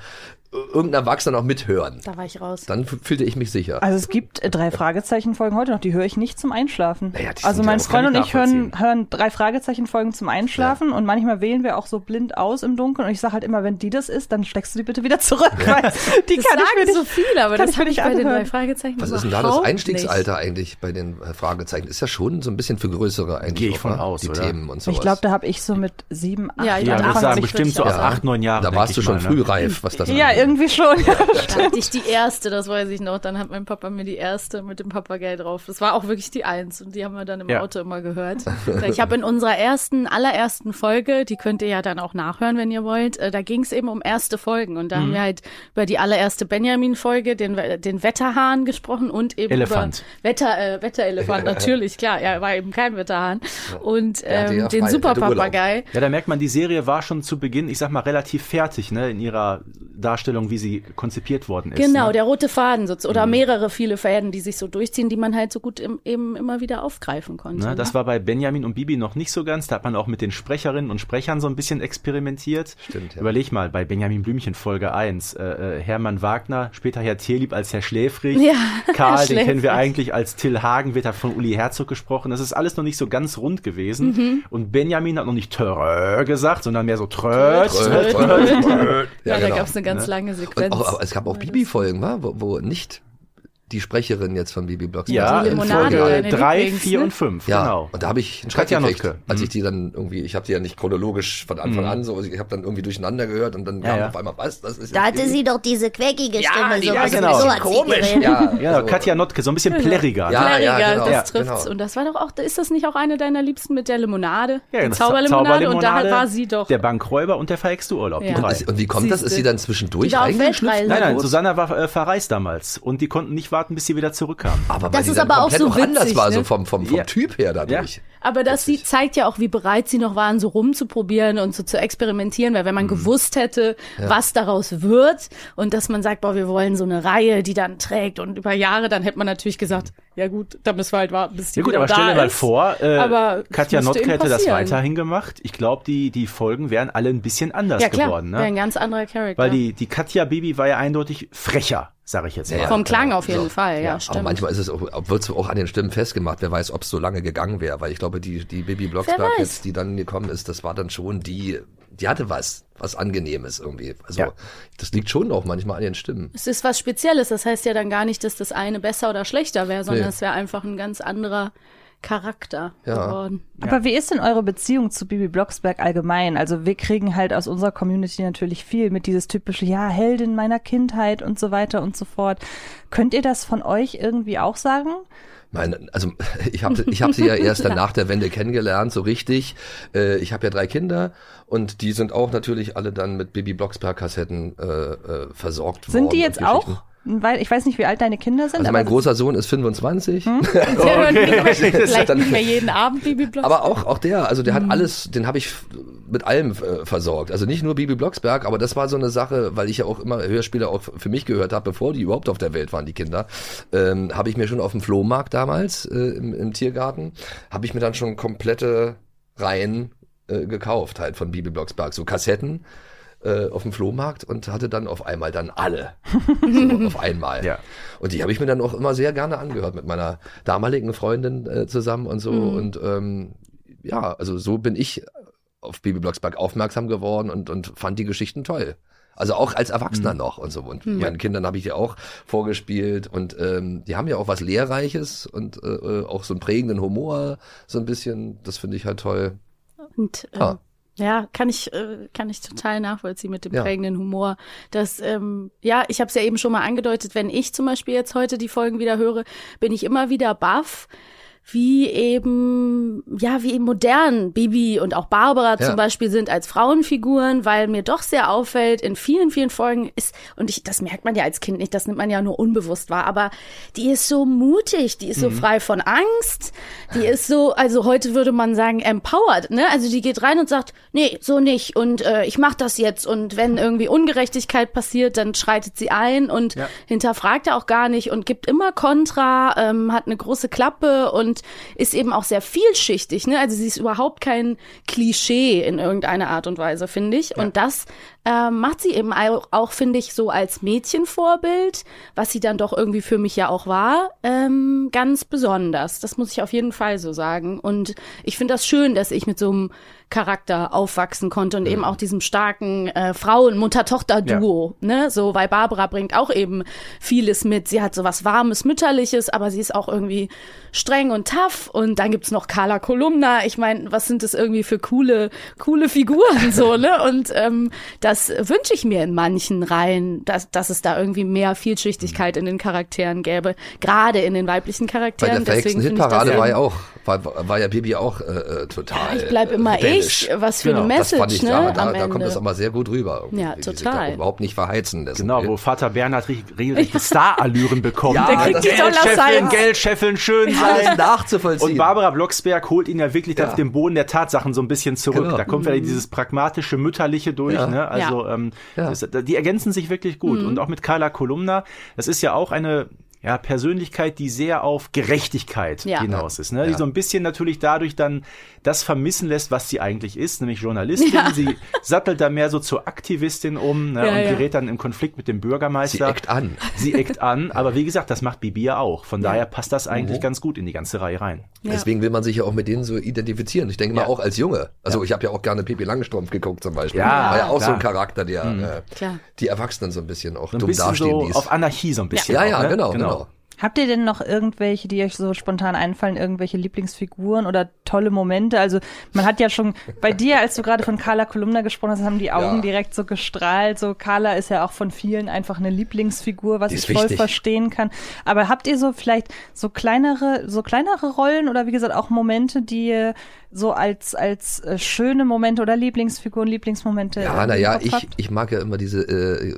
irgendein Erwachsener noch mithören. Da war ich raus. Dann fühlte ich mich sicher. Also es gibt äh, drei Fragezeichen-Folgen heute noch, die höre ich nicht zum Einschlafen. Naja, die also ja mein Freund und ich ich hören, hören drei Fragezeichen-Folgen zum Einschlafen und manchmal wählen wir auch so blind aus im Dunkeln und ich sage halt immer, wenn die das ist, dann steckst du die bitte wieder zurück. Weil die Das kann ich mir sagen nicht, so viel, aber das ich habe ich nicht bei den anhören. drei Fragezeichen Was ist denn da das Einstiegsalter eigentlich bei den äh, Fragezeichen? Ist ja schon so ein bisschen für größere eigentlich. Gehe ich auch, von ne? aus, Die oder? Themen und sowas. Ich glaube, da habe ich so mit sieben, acht Ja, ich Ja, ich sagen, bestimmt so ab Ja. acht, neun Jahren. Da warst ich du schon mal, früh ne? reif, was das Ja, angeht. Irgendwie schon. Ja. Da hatte ich die erste, das weiß ich noch. Dann hat mein Papa mir die erste mit dem Papagei drauf. Das war auch wirklich die Eins und die haben wir dann im Ja. Auto immer gehört. Ich habe in unserer ersten, allerersten Folge, die könnt ihr ja dann auch nachhören, wenn ihr wollt, äh, da ging es eben um erste Folgen und da haben wir halt über die allererste Benjamin-Folge, den, den Wetterhahn gesprochen und eben Elefant. über Wetter, äh, Wetterelefant, natürlich, klar, er war eben kein Wetterhahn und ähm, ja den er Superpapagei. Ja, da merkt man, die Serie war schon zu Beginn, ich sag mal, relativ fertig, ne, in ihrer Darstellung, wie sie konzipiert worden ist. Genau, ne? der rote Faden so, Mhm. oder mehrere viele Fäden, die sich so durchziehen, die man halt so gut im, eben immer wieder aufgreifen konnte. Ne, das ne? war bei Benjamin und Bibi noch nicht so ganz. Da hat man auch mit den Sprecherinnen und Sprechern so ein bisschen experimentiert. Stimmt, ja. Überleg mal, bei Benjamin Blümchen Folge 1, äh, äh, Hermann Wagner, später Herr Tierlieb als Herr Schläfrig. Ja, Karl, Herr den kennen wir Schläfrig. eigentlich als Till Hagen, wird da von Uli Herzog gesprochen. Das ist alles noch nicht so ganz rund gewesen. Mhm. Und Benjamin hat noch nicht Trö gesagt, sondern mehr so tröt. ja, da genau. gab es eine ganz lange Und Sequenz. auch, aber es gab auch Bibi-Folgen, wa? wo, wo nicht die Sprecherin jetzt von Bibi Blocksberg. Ja, Die in Limonade, Folge deine 3, Lieblings, 4 ne? und 5, Ja, genau. und da habe ich einen Schreck Katja gekriegt, Notke. als Mhm. ich die dann irgendwie, ich habe die ja nicht chronologisch von Anfang an so, ich habe dann irgendwie durcheinander gehört und dann kam ja. auf einmal, was, das ist Da hatte sie doch diese quäkige Stimme. die so, so, genau. so komisch. Ja, Ja, so. Katja Notke, so ein bisschen plärriger. Ja, ne? ja, Plärriger, genau. das Ja, trifft's. genau. Und das war doch auch, ist das nicht auch eine deiner Liebsten mit der Limonade? Ja, die das Zauberlimonade, und da war sie doch. Der Bankräuber und der verhexte Urlaub. Ja. Die Und, drei. ist, und wie kommt das? Ist sie dann zwischendurch reingeschlüpft? Nein, nein? Susanna war äh, verreist damals und die konnten nicht warten, bis sie wieder zurückkam. Aber Das ist aber auch so auch anders witzig, war, ne? so vom, vom, vom Ja. Typ her dadurch. Aber das sie zeigt ja auch, wie bereit sie noch waren, so rumzuprobieren und so zu experimentieren, weil wenn Mhm. man gewusst hätte, was daraus wird und dass man sagt, boah, wir wollen so eine Reihe, die dann trägt und über Jahre, dann hätte man natürlich gesagt, ja gut, da müssen wir halt warten, bis die Ja gut, aber stell dir mal ist. vor, äh, Aber Katja Notke hätte das weiterhin gemacht. Ich glaube, die, die Folgen wären alle ein bisschen anders Ja klar, geworden. wäre ein Ne? ganz anderer Charakter. Weil die, die Katja Baby war ja eindeutig frecher, sage ich jetzt mal. Ja, Vom Klang auf jeden So. Fall, ja, Aber stimmt. manchmal ist es auch, wird es auch an den Stimmen festgemacht. Wer weiß, ob es so lange gegangen wäre. Weil ich glaube, die, die Bibi Blocksberg jetzt, die dann gekommen ist, das war dann schon die, die hatte was, was Angenehmes irgendwie. Also Ja. das liegt schon auch manchmal an den Stimmen. Es ist was Spezielles. Das heißt ja dann gar nicht, dass das eine besser oder schlechter wäre, sondern Nee. es wäre einfach ein ganz anderer Charakter Ja. geworden. Aber wie ist denn eure Beziehung zu Bibi Blocksberg allgemein? Also wir kriegen halt aus unserer Community natürlich viel mit dieses typische, ja, Heldin meiner Kindheit und so weiter und so fort. Könnt ihr das von euch irgendwie auch sagen? Meine, also ich habe ich hab sie ja erst dann nach der Wende kennengelernt, so richtig. Äh, ich habe ja drei Kinder und die sind auch natürlich alle dann mit Baby Blocksberg Kassetten äh, äh, versorgt worden. Sind die jetzt auch? Weil ich weiß nicht, wie alt deine Kinder sind. Also mein großer Sohn ist 25, Der hört nicht mehr, vielleicht nicht mehr jeden Abend Bibi Blocksberg. aber auch auch der, also der hat Mhm. alles, den habe ich mit allem äh, versorgt. Also nicht nur Bibi Blocksberg, aber das war so eine Sache, weil ich ja auch immer Hörspiele auch für mich gehört habe, bevor die überhaupt auf der Welt waren, die Kinder, ähm, habe ich mir schon auf dem Flohmarkt damals äh, im, im Tiergarten, habe ich mir dann schon komplette Reihen äh, gekauft, halt von Bibi Blocksberg, so Kassetten äh, auf dem Flohmarkt und hatte dann auf einmal dann alle. so, auf einmal. Ja. Und die habe ich mir dann auch immer sehr gerne angehört mit meiner damaligen Freundin äh, zusammen und so. Und ähm, ja, also so bin ich auf Baby Blocksberg aufmerksam geworden und, und fand die Geschichten toll. Also auch als Erwachsener noch und so. Und meinen Kindern habe ich ja auch vorgespielt und ähm, die haben ja auch was Lehrreiches und äh, auch so einen prägenden Humor, so ein bisschen. Das finde ich halt toll. Und ähm, Ah. Ja, kann ich äh, kann ich total nachvollziehen mit dem Ja. prägenden Humor. Das ähm, ja, ich habe es ja eben schon mal angedeutet. Wenn ich zum Beispiel jetzt heute die Folgen wieder höre, bin ich immer wieder baff, wie eben ja wie eben modern Bibi und auch Barbara Ja. zum Beispiel sind als Frauenfiguren, weil mir doch sehr auffällt in vielen vielen Folgen ist und ich das merkt man ja als Kind nicht, das nimmt man ja nur unbewusst wahr, aber die ist so mutig, die ist so frei von Angst, die ist so, also heute würde man sagen empowered, ne? Also die geht rein und sagt, nee, so nicht und äh, ich mach das jetzt und wenn irgendwie Ungerechtigkeit passiert, dann schreitet sie ein und Ja. hinterfragt er auch gar nicht und gibt immer Kontra, ähm, hat eine große Klappe und ist eben auch sehr vielschichtig, ne? Also sie ist überhaupt kein Klischee in irgendeiner Art und Weise, finde ich. Und das ähm, macht sie eben auch, auch finde ich, so als Mädchenvorbild, was sie dann doch irgendwie für mich ja auch war, ähm, ganz besonders. Das muss ich auf jeden Fall so sagen. Und ich finde das schön, dass ich mit so einem Charakter aufwachsen konnte und eben auch diesem starken äh, Frauen-Mutter-Tochter-Duo, ne? So, weil Barbara bringt auch eben vieles mit. Sie hat so was Warmes, Mütterliches, aber sie ist auch irgendwie streng und tough. Und dann gibt's noch Carla Kolumna. Ich meine, was sind das irgendwie für coole, coole Figuren, so, ne? Und ähm, das wünsche ich mir in manchen Reihen, dass, dass es da irgendwie mehr Vielschichtigkeit in den Charakteren gäbe, gerade in den weiblichen Bei Charakteren. der verhexten Deswegen Hitparade das war ja auch, war, war ja Bibi auch äh, äh, total. ich bleib immer rebellisch. ich. Was für Genau, eine Das fand Message, ich, ne? da, da, da kommt es aber sehr gut rüber. Ja, total. Da überhaupt nicht verheizen lässt. Genau, wo Vater Bernhard richtig- Starallüren bekommt. Ja, Der kriegt das die Dollar Geldscheffeln, Signs. Geldscheffeln, schön alles sein. nachzuvollziehen. Und Barbara Blocksberg holt ihn ja wirklich Ja. auf den Boden der Tatsachen so ein bisschen zurück. Genau. Da kommt wieder dieses pragmatische, mütterliche durch. Ja. Ne? Also ähm, Ja. das, die ergänzen sich wirklich gut. Und auch mit Carla Kolumna, das ist ja auch eine ja, Persönlichkeit, die sehr auf Gerechtigkeit Ja. hinaus ist. Ne? Die Ja. so ein bisschen natürlich dadurch dann das vermissen lässt, was sie eigentlich ist, nämlich Journalistin. Ja. Sie sattelt da mehr so zur Aktivistin um ne? Ja, und ja. gerät dann im Konflikt mit dem Bürgermeister. Sie eckt an. Sie eckt an, aber wie gesagt, das macht Bibi ja auch. Von daher passt das eigentlich Mhm. ganz gut in die ganze Reihe rein. Ja. Deswegen will man sich ja auch mit denen so identifizieren. Ich denke Ja. mal auch als Junge. Also ich habe ja auch gerne Pippi Langstrumpf geguckt zum Beispiel. Ja, War ja auch klar. so ein Charakter, der äh, Klar. die Erwachsenen so ein bisschen auch So ein dumm bisschen dastehen so ließ. auf Anarchie so ein bisschen. ja, auch, ja, ne? genau, genau. Habt ihr denn noch irgendwelche, die euch so spontan einfallen, irgendwelche Lieblingsfiguren oder tolle Momente? Also man hat ja schon bei dir, als du gerade von Carla Kolumna gesprochen hast, haben die Augen Ja. direkt so gestrahlt. So Carla ist ja auch von vielen einfach eine Lieblingsfigur, was ich voll wichtig. verstehen kann. Aber habt ihr so vielleicht so kleinere, so kleinere Rollen oder wie gesagt auch Momente, die so als als äh, schöne Momente oder Lieblingsfiguren, Lieblingsmomente Ja, naja, ich, habt? ich mag ja immer diese äh,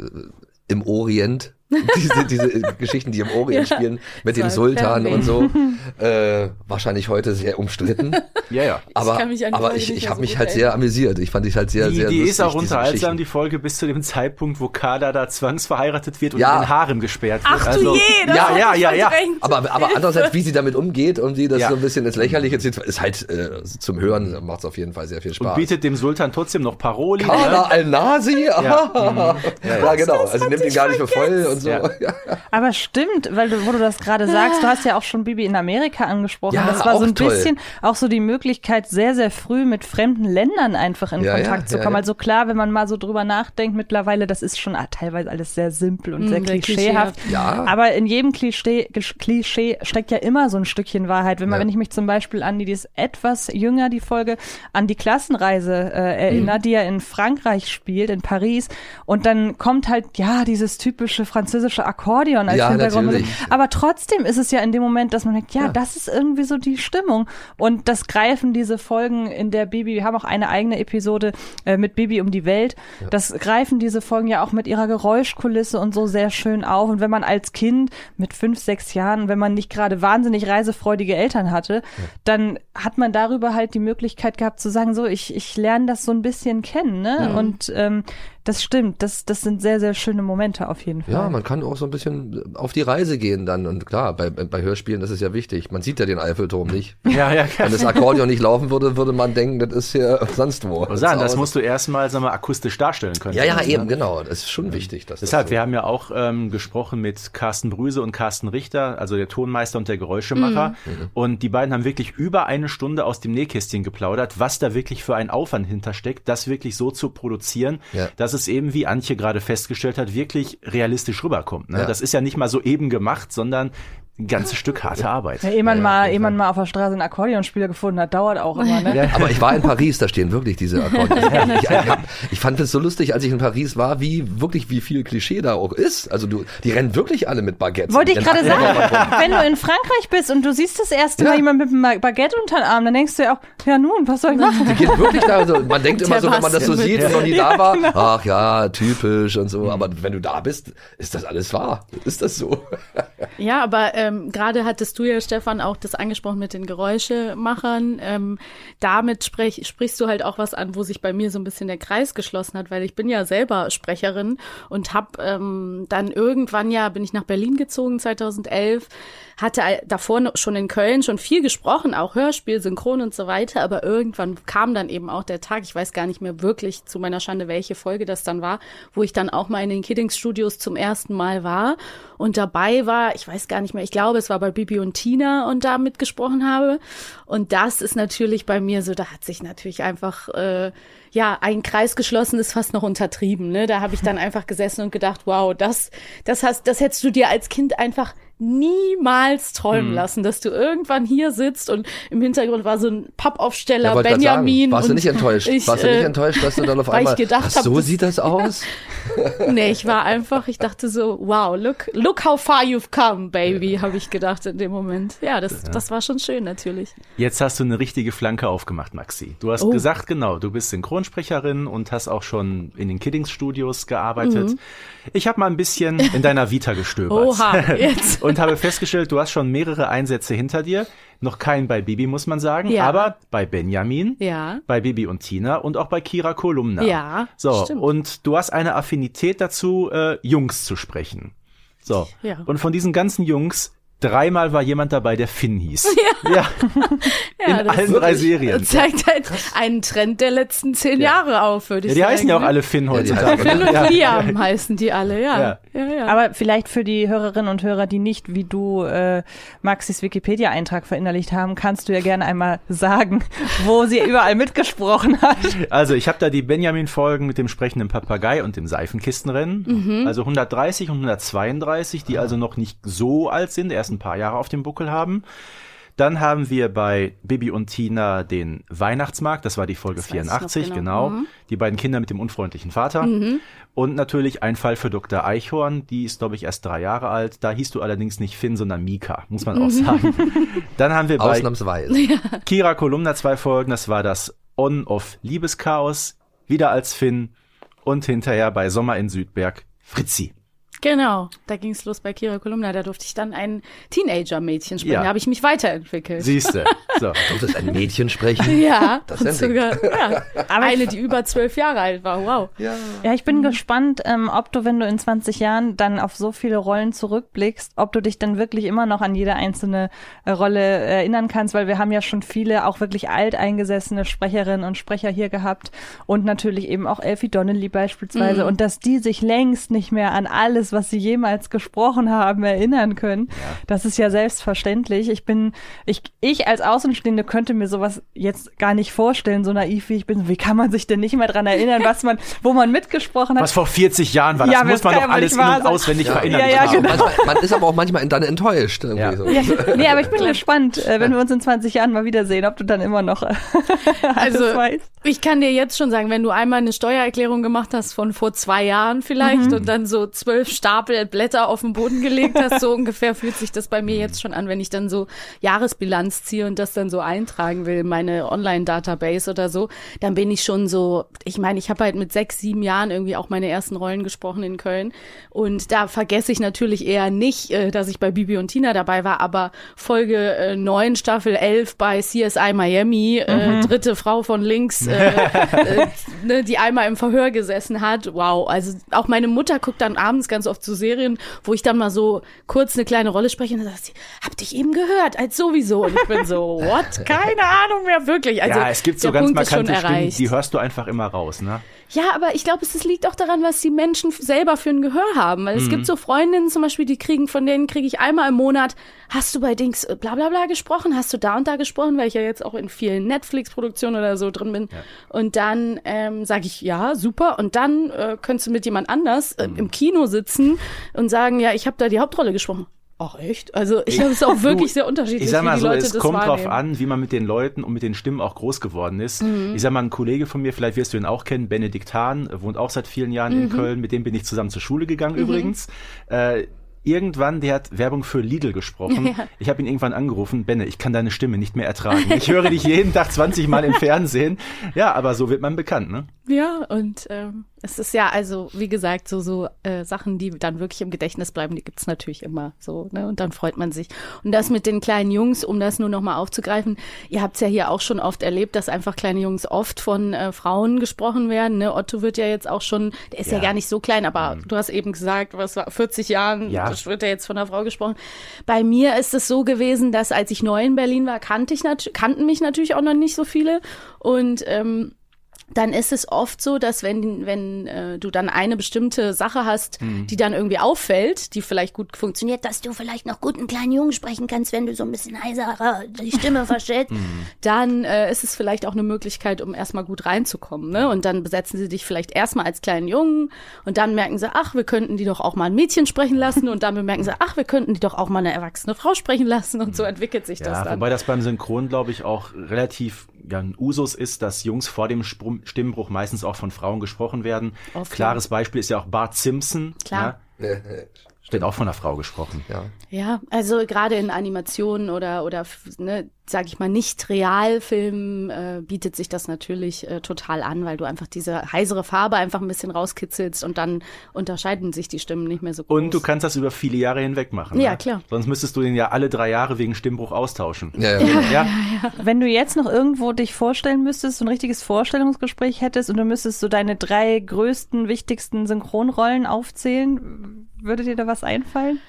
im Orient, diese, diese Geschichten, die im Orient Ja. spielen, mit dem Sultan Fernsehen. und so. Äh, wahrscheinlich heute sehr umstritten. Ja, ja. Aber, kann mich an die aber ich, ich habe so mich halt sehr amüsiert. Ich fand ich halt sehr, Die, sehr die lustig, ist auch unterhaltsam, die Folge, bis zu dem Zeitpunkt, wo Kada da zwangsverheiratet wird und Ja. in den Harem gesperrt wird. Ach also, du je, das ja, ja, ich ja, ja. Aber, aber andererseits, wie sie damit umgeht und wie das Ja. so ein bisschen ins Lächerliche zieht, ist halt äh, zum Hören macht es auf jeden Fall sehr viel Und Spaß. bietet dem Sultan trotzdem noch Paroli. Kala Ne? al-Nasi? Ja, Ja, ja, genau. Also nimmt ihn gar nicht für voll und so. Ja. Aber stimmt, weil du, wo du das gerade sagst, du hast ja auch schon Bibi in Amerika angesprochen. Ja, das war so ein toll. bisschen auch so die Möglichkeit, sehr, sehr früh mit fremden Ländern einfach in Ja, Kontakt ja, zu kommen. ja. Also klar, wenn man mal so drüber nachdenkt, mittlerweile, das ist schon teilweise alles sehr simpel und Mm, sehr klischeehaft. klischeehaft. Ja. Aber in jedem Klischee, Klischee steckt ja immer so ein Stückchen Wahrheit. Wenn, man, Ja. wenn ich mich zum Beispiel an die, die ist etwas jünger, die Folge, an die Klassenreise äh, erinnert, die ja in Frankreich spielt, in Paris. Und dann kommt halt, ja, dieses typische französische Akkordeon als Ja, Hintergrundmusik. natürlich. Aber trotzdem ist es ja in dem Moment, dass man denkt, ja, Ja. das ist irgendwie so die Stimmung. Und das greifen diese Folgen in der Bibi, wir haben auch eine eigene Episode äh, mit Bibi um die Welt. Das greifen diese Folgen ja auch mit ihrer Geräuschkulisse und so sehr schön auf. Und wenn man als Kind mit fünf, sechs Jahren, wenn man nicht gerade wahnsinnig reisefreudige Eltern hatte, dann hat man darüber halt die Möglichkeit gehabt zu sagen, so, ich, ich lerne das so ein bisschen kennen. Ne? Und ähm, das stimmt, das, das sind sehr, sehr schöne Momente auf jeden Fall. Ja, man kann auch so ein bisschen auf die Reise gehen dann. Und klar, bei, bei Hörspielen, das ist ja wichtig. Man sieht ja den Eiffelturm nicht. Ja, ja, Wenn das Akkordeon nicht laufen würde, würde man denken, das ist hier sonst wo. Ich sagen, das musst du erstmal, sag mal, akustisch darstellen können. Ja, ja, Ne? eben, genau. Das ist schon wichtig. Dass Deshalb, das wir haben ja auch ähm, gesprochen mit Carsten Brüse und Carsten Richter, also der Tonmeister und der Geräuschemacher. Mhm. Und die beiden haben wirklich über eine Stunde aus dem Nähkästchen geplaudert, was da wirklich für ein Aufwand hintersteckt, das wirklich so zu produzieren, Ja. dass es eben, wie Antje gerade festgestellt hat, wirklich realistisch rüberkommt. Ne? Ja. Das ist ja nicht mal so eben gemacht, sondern ein ganzes Stück harte Arbeit. Ja, ehe man Ja, mal, ehe man mal auf der Straße einen Akkordeonspieler gefunden hat, dauert auch immer, ne? Aber ich war in Paris, da stehen wirklich diese Akkordeons. Ich, ich, ich fand es so lustig, als ich in Paris war, wie wirklich wie viel Klischee da auch ist. Also du, die rennen wirklich alle mit Baguettes. Wollte ich gerade sagen, wenn du in Frankreich bist und du siehst das erste Ja. Mal jemand mit einem Baguette unter den Arm, dann denkst du ja auch, ja nun, was soll ich machen? Die gehen wirklich da so. Man denkt immer Der so, wenn man das so sieht und noch nie da war, genau. ach ja, typisch und so. Aber wenn du da bist, ist das alles wahr. Ist das so? Ja, aber ähm, gerade hattest du ja, Stefan, auch das angesprochen mit den Geräuschemachern. Ähm, damit sprech, sprichst du halt auch was an, wo sich bei mir so ein bisschen der Kreis geschlossen hat, weil ich bin ja selber Sprecherin und habe ähm, dann irgendwann ja, bin ich nach Berlin gezogen 2011, hatte davor schon in Köln schon viel gesprochen, auch Hörspiel, Synchron und so weiter, aber irgendwann kam dann eben auch der Tag, ich weiß gar nicht mehr wirklich zu meiner Schande, welche Folge das dann war, wo ich dann auch mal in den Kiddings Studios zum ersten Mal war und dabei war, ich weiß gar nicht mehr, ich glaube, es war bei Bibi und Tina und da mitgesprochen habe. Und das ist natürlich bei mir so, da hat sich natürlich einfach, äh, ja, ein Kreis geschlossen ist fast noch untertrieben. Ne? Da habe ich dann einfach gesessen und gedacht, wow, das, das hast, das hättest du dir als Kind einfach niemals träumen Hm. lassen, dass du irgendwann hier sitzt und im Hintergrund war so ein Pappaufsteller, Ja, Benjamin. Sagen, warst du nicht enttäuscht? Ich, warst du nicht äh, enttäuscht, dass du dann auf weil ich einmal, gedacht ach, hab, so das- sieht das aus? Nee, ich war einfach, ich dachte so, wow, look, look how far you've come, baby, habe ich gedacht in dem Moment. Ja, das, das war schon schön natürlich. Jetzt hast du eine richtige Flanke aufgemacht, Maxi. Du hast Oh. gesagt, genau, du bist Synchronsprecherin und hast auch schon in den Kiddings Studios gearbeitet. Ich habe mal ein bisschen in deiner Vita gestöbert. Mhm. Oha, jetzt. und habe festgestellt, du hast schon mehrere Einsätze hinter dir. Noch keinen bei Bibi, muss man sagen, Ja. aber bei Benjamin, Ja. bei Bibi und Tina und auch bei Kira Kolumna. Ja, So, stimmt. und du hast eine Affinität dazu, äh, Jungs zu sprechen. So. Ja. Und von diesen ganzen Jungs, dreimal war jemand dabei, der Finn hieß. Ja. Ja, In das allen drei Serien. Das zeigt halt einen Trend der letzten zehn Jahre auf, würde ich Ja, die sagen. heißen ja auch ne? alle Finn heutzutage. Phil und ja. Liam heißen die alle, ja. Ja. Ja, ja. Aber vielleicht für die Hörerinnen und Hörer, die nicht wie du äh, Maxis Wikipedia-Eintrag verinnerlicht haben, kannst du ja gerne einmal sagen, wo sie überall mitgesprochen hat. Also ich habe da die Benjamin-Folgen mit dem sprechenden Papagei und dem Seifenkistenrennen. Mhm. Also 130 und 132, die also noch nicht so alt sind, erst ein paar Jahre auf dem Buckel haben. Dann haben wir bei Bibi und Tina den Weihnachtsmarkt, das war die Folge Das weiß ich 84, noch genau. genau. Mhm. Die beiden Kinder mit dem unfreundlichen Vater. Und natürlich ein Fall für Dr. Eichhorn, die ist, glaube ich, erst drei Jahre alt. Da hieß du allerdings nicht Finn, sondern Mika, muss man auch Mhm. sagen. Dann haben wir bei Ausnahmsweise. Kira Kolumna zwei Folgen, das war das On-Off Liebeschaos, wieder als Finn und hinterher bei Sommer in Südberg Fritzi. Genau, da ging es los bei Kira Kolumna, da durfte ich dann ein Teenager-Mädchen sprechen, Ja. da habe ich mich weiterentwickelt. Siehste. So. Du sollst ein Mädchen sprechen. ja, Das und ist sogar ja, eine, die über zwölf Jahre alt war, wow. Ja. Ja, ich bin gespannt, ähm, ob du, wenn du in 20 Jahren dann auf so viele Rollen zurückblickst, ob du dich dann wirklich immer noch an jede einzelne äh, Rolle erinnern kannst, weil wir haben ja schon viele auch wirklich alteingesessene Sprecherinnen und Sprecher hier gehabt und natürlich eben auch Elfie Donnelly beispielsweise und dass die sich längst nicht mehr an alles was sie jemals gesprochen haben, erinnern können. Das ist ja selbstverständlich. Ich bin, ich, ich als Außenstehende könnte mir sowas jetzt gar nicht vorstellen, so naiv wie ich bin. Wie kann man sich denn nicht mehr dran erinnern, was man, wo man mitgesprochen hat? Was vor 40 Jahren war, das Ja, muss man doch ja alles in- und sein. auswendig Ja. verinnerlicht Ja, ja, haben. genau. manchmal, man ist aber auch manchmal dann enttäuscht. Irgendwie Ja. so. Ja, nee, aber ich bin gespannt, äh, wenn wir uns in 20 Jahren mal wiedersehen, ob du dann immer noch äh, alles Also, weißt. ich kann dir jetzt schon sagen, wenn du einmal eine Steuererklärung gemacht hast von vor zwei Jahren vielleicht und dann so zwölf Stapel Blätter auf den Boden gelegt hast, so ungefähr fühlt sich das bei mir jetzt schon an, wenn ich dann so Jahresbilanz ziehe und das dann so eintragen will, in meine Online-Database oder so, dann bin ich schon so, ich meine, ich habe halt mit sechs, sieben Jahren irgendwie auch meine ersten Rollen gesprochen in Köln. Und da vergesse ich natürlich eher nicht, äh, dass ich bei Bibi und Tina dabei war, aber Folge äh, 9, Staffel 11 bei CSI Miami, äh, dritte Frau von links, äh, äh, ne, die einmal im Verhör gesessen hat. Wow, also auch meine Mutter guckt dann abends ganz oft so Serien, wo ich dann mal so kurz eine kleine Rolle spreche und dann sagt sie, hab dich eben gehört, als sowieso. Und ich bin so, what? Keine Ahnung mehr, wirklich. Also ja, es gibt so ganz Punkt markante Stimmen, die hörst du einfach immer raus, ne? Ja, aber ich glaube, es liegt auch daran, was die Menschen selber für ein Gehör haben. Weil es Mhm. gibt so Freundinnen zum Beispiel, die kriegen, von denen kriege ich einmal im Monat, hast du bei Dings äh, bla bla bla gesprochen, hast du da und da gesprochen, weil ich ja jetzt auch in vielen Netflix-Produktionen oder so drin bin. Und dann ähm, sage ich, ja, super. Und dann äh, könntest du mit jemand anders äh, Mhm. im Kino sitzen und sagen, ja, ich habe da die Hauptrolle gesprochen. Ach echt? Also ich glaube, es ist auch wirklich sehr unterschiedlich, Ich sag mal so, Leute es kommt drauf wahrnehmen. an, wie man mit den Leuten und mit den Stimmen auch groß geworden ist. Mhm. Ich sag mal, ein Kollege von mir, vielleicht wirst du ihn auch kennen, Benedikt Hahn, wohnt auch seit vielen Jahren Mhm. in Köln, mit dem bin ich zusammen zur Schule gegangen übrigens. Äh, Irgendwann, der hat Werbung für Lidl gesprochen. Ja. Ich habe ihn irgendwann angerufen, Benne, ich kann deine Stimme nicht mehr ertragen. Ich höre dich jeden Tag 20 Mal im Fernsehen. Ja, aber so wird man bekannt, ne? Ja, und ähm, es ist ja also, wie gesagt, so so äh, Sachen, die dann wirklich im Gedächtnis bleiben, die gibt's natürlich immer so, ne? Und dann freut man sich. Und das mit den kleinen Jungs, um das nur nochmal aufzugreifen, ihr habt's ja hier auch schon oft erlebt, dass einfach kleine Jungs oft von äh, Frauen gesprochen werden. Ne? Otto wird ja jetzt auch schon, der ist ja, Ja. gar nicht so klein, aber du hast eben gesagt, was war 40 Jahren, Ja. Das wird ja jetzt von einer Frau gesprochen. Bei mir ist es so gewesen, dass als ich neu in Berlin war, kannte ich kannten mich natürlich auch noch nicht so viele. Und ähm, dann ist es oft so, dass wenn, wenn äh, du dann eine bestimmte Sache hast, Mhm. die dann irgendwie auffällt, die vielleicht gut funktioniert, Dass du vielleicht noch gut einen kleinen Jungen sprechen kannst, wenn du so ein bisschen heiserer die Stimme verstellst. Mhm. dann äh, ist es vielleicht auch eine Möglichkeit, um erstmal gut reinzukommen. Ne? Und dann besetzen sie dich vielleicht erstmal als kleinen Jungen und dann merken sie, ach, wir könnten die doch auch mal ein Mädchen sprechen lassen und dann bemerken sie, ach, wir könnten die doch auch mal eine erwachsene Frau sprechen lassen und so entwickelt sich das Ja, dann. wobei das beim Synchron, glaube ich, auch relativ ja, ein Usus ist, dass Jungs vor dem Sprum- Stimmbruch meistens auch von Frauen gesprochen werden. Oft, Klares Beispiel ist ja auch Bart Simpson. Klar. Ja, wird auch von einer Frau gesprochen. Ja. Ja, also gerade in Animationen oder oder ne, sag ich mal nicht Realfilmen äh, bietet sich das natürlich äh, total an, weil du einfach diese heisere Farbe einfach ein bisschen rauskitzelst und dann unterscheiden sich die Stimmen nicht mehr so groß. Und du kannst das über viele Jahre hinweg machen. Ja, ne? klar. Sonst müsstest du den ja alle drei Jahre wegen Stimmbruch austauschen. Ja, ja. Ja, Wenn du jetzt noch irgendwo dich vorstellen müsstest, so ein richtiges Vorstellungsgespräch hättest und du müsstest so deine drei größten, wichtigsten Synchronrollen aufzählen, würde dir da was einfallen?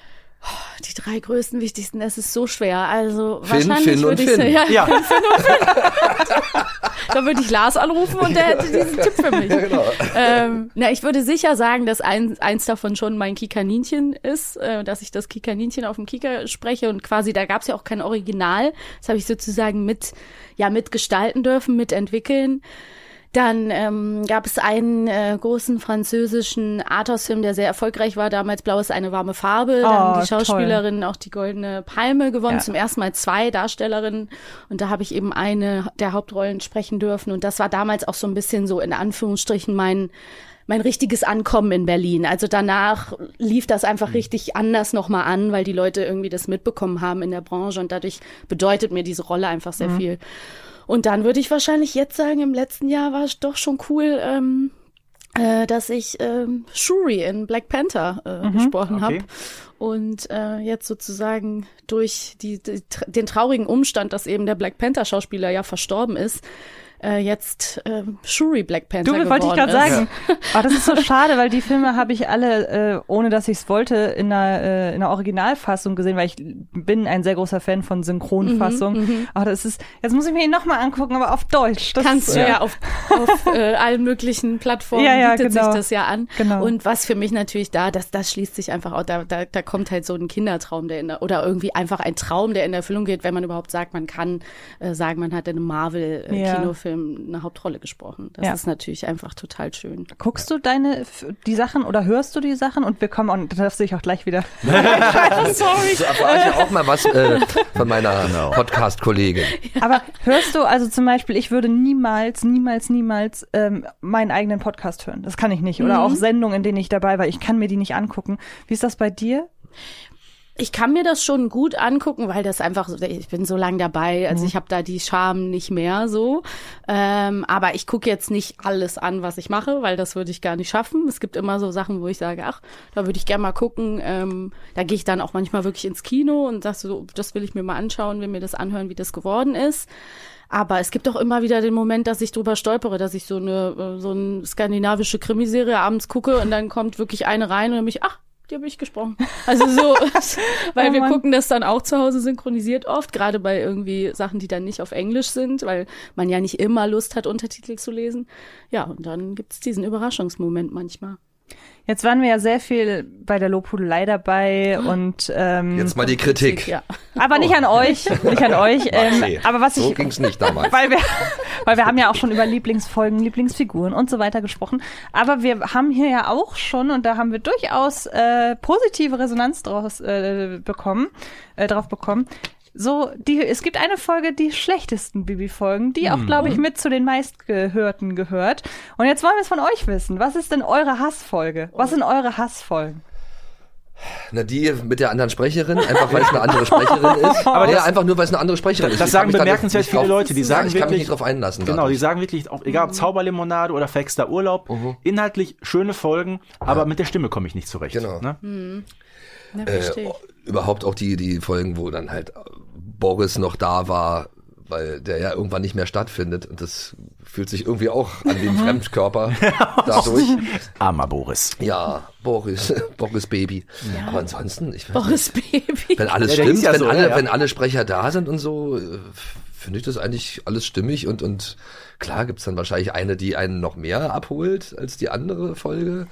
die drei größten, wichtigsten, es ist so schwer. Also Finn, wahrscheinlich Finn würde ich Finn. ja, Ja. Finn, Finn und Finn. da würde ich Lars anrufen und der hätte diesen Tipp für mich. genau. ähm, na, ich würde sicher sagen, dass ein, eins davon schon mein Kikaninchen ist, äh, dass ich das Kikaninchen auf dem Kika spreche und quasi, da gab es ja auch kein Original. Das habe ich sozusagen mit, ja, mitgestalten dürfen, mitentwickeln. Dann ähm, gab es einen äh, großen französischen Arthouse-Film, der sehr erfolgreich war. Damals Blau ist eine warme Farbe. Oh, haben die toll. Schauspielerinnen auch die Goldene Palme gewonnen. Ja. Zum ersten Mal zwei Darstellerinnen. Und da habe ich eben eine der Hauptrollen sprechen dürfen. Und das war damals auch so ein bisschen so in Anführungsstrichen mein mein richtiges Ankommen in Berlin. Also danach lief das einfach richtig anders nochmal an, weil die Leute irgendwie das mitbekommen haben in der Branche und dadurch bedeutet mir diese Rolle einfach sehr viel. Und dann würde ich wahrscheinlich jetzt sagen, im letzten Jahr war es doch schon cool, ähm, äh, dass ich ähm, Shuri in Black Panther äh, gesprochen okay. habe. Und äh, jetzt sozusagen durch die, die, den traurigen Umstand, dass eben der Black Panther Schauspieler ja verstorben ist, äh, jetzt äh, Shuri Black Panther Du, geworden wollte ich gerade ist. sagen. Aber das ist so schade, weil die Filme habe ich alle, äh, ohne dass ich es wollte, in einer, äh, in einer Originalfassung gesehen, weil ich bin ein sehr großer Fan von Synchronfassung. Aber das ist, jetzt muss ich mir ihn nochmal angucken, aber auf Deutsch. Das, Kannst du ja auf, auf äh, allen möglichen Plattformen Ja, ja, bietet genau. sich das ja an. Genau. Und was für mich natürlich da, das, das schließt sich einfach aus, da, da, da kommt halt so ein Kindertraum, der in der, oder irgendwie einfach ein Traum, der in Erfüllung geht, wenn man überhaupt sagt, man kann äh, sagen, man hat in einem Marvel-Kinofilm eine Hauptrolle gesprochen. Das Ja. ist natürlich einfach total schön. Guckst du deine, die Sachen oder hörst du die Sachen? Und wir kommen, und da darfst du dich auch gleich wieder. Sorry. So erfahre ich ja auch mal was äh, von meiner Genau. Podcast-Kollegin. Aber hörst du, also zum Beispiel, ich würde niemals, niemals, niemals ähm, meinen eigenen Podcast hören. Das kann ich nicht. Oder auch Sendungen, in denen ich dabei war. Ich kann mir die nicht angucken. Wie ist das bei dir? Ich kann mir das schon gut angucken, weil das einfach, so- ich bin so lang dabei, also ich habe da die Scham nicht mehr so. Ähm, aber ich gucke jetzt nicht alles an, was ich mache, weil das würde ich gar nicht schaffen. Es gibt immer so Sachen, wo ich sage, ach, da würde ich gerne mal gucken. Ähm, da gehe ich dann auch manchmal wirklich ins Kino und sag so, das will ich mir mal anschauen, will mir das anhören, wie das geworden ist. Aber es gibt auch immer wieder den Moment, dass ich drüber stolpere, dass ich so eine äh, so eine skandinavische Krimiserie abends gucke und dann kommt wirklich eine rein und dann bin ich, ach, die habe ich gesprochen. Also so, weil Oh wir gucken das dann auch zu Hause synchronisiert oft, gerade bei irgendwie Sachen, die dann nicht auf Englisch sind, weil man ja nicht immer Lust hat, Untertitel zu lesen. Ja, und dann gibt's diesen Überraschungsmoment manchmal. Jetzt waren wir ja sehr viel bei der Lobhudelei dabei und ähm, Jetzt mal die Kritik. Ja. aber nicht an euch, nicht an euch. Ähm, Maxi, aber was so ich, ging's nicht damals. weil wir, weil wir haben ja auch schon über Lieblingsfolgen, Lieblingsfiguren und so weiter gesprochen. Aber wir haben hier ja auch schon und da haben wir durchaus äh, positive Resonanz draus äh, bekommen, äh, drauf bekommen. So, die, es gibt eine Folge, die schlechtesten Bibi-Folgen, die auch, glaube ich, mit zu den meistgehörten gehört. Und jetzt wollen wir es von euch wissen. Was ist denn eure Hassfolge? Was sind eure Hassfolgen? Na, die mit der anderen Sprecherin, einfach weil es eine andere Sprecherin ist. Aber ja, einfach nur, weil es eine andere Sprecherin ist. Das Ich sagen bemerkenswert nicht viele drauf- Leute, die sagen ich kann mich wirklich- nicht drauf einlassen. Genau, dadurch. die sagen wirklich, auch, egal ob Zauberlimonade oder Verhexter Urlaub, inhaltlich schöne Folgen, aber mit der Stimme komme ich nicht zurecht. Genau. Ne? Ja, äh, verstehe ich. überhaupt auch die, die Folgen, wo dann halt Boris noch da war, weil der ja irgendwann nicht mehr stattfindet. Und das fühlt sich irgendwie auch an wie ein Fremdkörper dadurch. Armer Boris. Ja, Boris, Boris Baby. Aber ansonsten, ich weiß Boris Baby. nicht, wenn alles Ja, stimmt, ja wenn, so, alle, ja. wenn alle Sprecher da sind und so, äh, finde ich das eigentlich alles stimmig und, und klar gibt's dann wahrscheinlich eine, die einen noch mehr abholt als die andere Folge.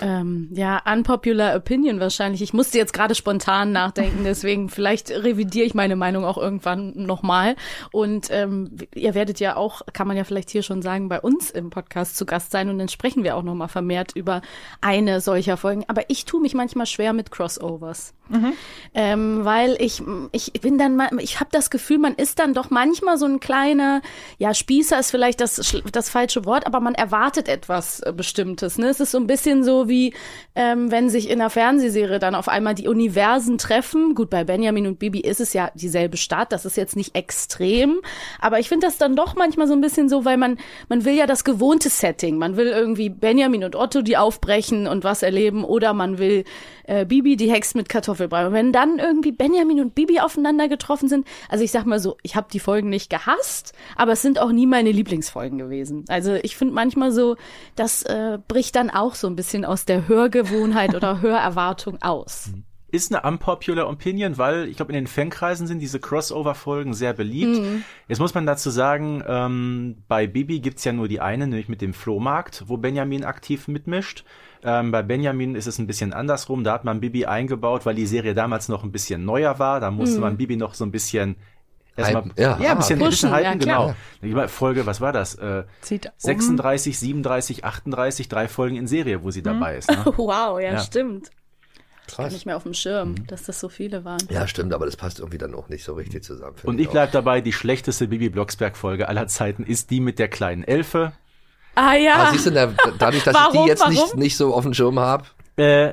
Ähm, ja, unpopular opinion wahrscheinlich. Ich musste jetzt gerade spontan nachdenken, deswegen vielleicht revidiere ich meine Meinung auch irgendwann nochmal. Und ähm, ihr werdet ja auch, kann man ja vielleicht hier schon sagen, bei uns im Podcast zu Gast sein und dann sprechen wir auch nochmal vermehrt über eine solcher Folgen. Aber ich tue mich manchmal schwer mit Crossovers. Ähm, weil ich, ich bin dann mal, ich habe das Gefühl, man ist dann doch manchmal so ein kleiner, ja, Spießer ist vielleicht das, das falsche Wort, aber man erwartet etwas äh, Bestimmtes. Ne? Es ist so ein bisschen so wie, ähm, wenn sich in einer Fernsehserie dann auf einmal die Universen treffen. Gut, bei Benjamin und Bibi ist es ja dieselbe Stadt, das ist jetzt nicht extrem, aber ich finde das dann doch manchmal so ein bisschen so, weil man, man will ja das gewohnte Setting. Man will irgendwie Benjamin und Otto, die aufbrechen und was erleben, oder man will äh, Bibi, die Hex mit Kartoffelbrei. Und wenn dann irgendwie Benjamin und Bibi aufeinander getroffen sind, also ich sag mal so, ich habe die Folgen nicht gehasst, aber es sind auch nie meine Lieblingsfolgen gewesen. Also ich finde manchmal so, das äh, bricht dann auch so ein bisschen aus der Hörgewohnheit oder Hörerwartung aus. Ist eine unpopular Opinion, weil ich glaube, in den Fankreisen sind diese Crossover-Folgen sehr beliebt. Jetzt muss man dazu sagen, ähm, bei Bibi gibt's ja nur die eine, nämlich mit dem Flohmarkt, wo Benjamin aktiv mitmischt. Ähm, bei Benjamin ist es ein bisschen andersrum. Da hat man Bibi eingebaut, weil die Serie damals noch ein bisschen neuer war. Da musste man Bibi noch so ein bisschen erstmal Hypen, ja. ja, ein bisschen, ein bisschen Pushen, ja, halten, klar. genau. Die Folge, was war das? Äh, Zieht um. 36, 37, 38, drei Folgen in Serie, wo sie dabei ist. Ne? Wow, ja, Ja. stimmt. Krass. Nicht mehr auf dem Schirm, dass das so viele waren. Ja, stimmt, aber das passt irgendwie dann auch nicht so richtig zusammen. Und ich auch. bleib dabei, die schlechteste Bibi Blocksberg-Folge aller Zeiten ist die mit der kleinen Elfe. Ah ja. Ah, siehst du, da- dadurch, dass ich Warum? die jetzt nicht, nicht so auf dem Schirm habe. Äh,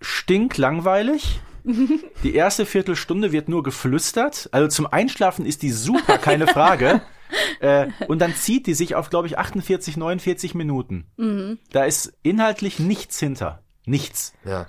stinklangweilig. Die erste Viertelstunde wird nur geflüstert. Also zum Einschlafen ist die super, keine Frage. äh, und dann zieht die sich auf, glaube ich, 48, 49 Minuten. Da ist inhaltlich nichts hinter. Nichts. Ja.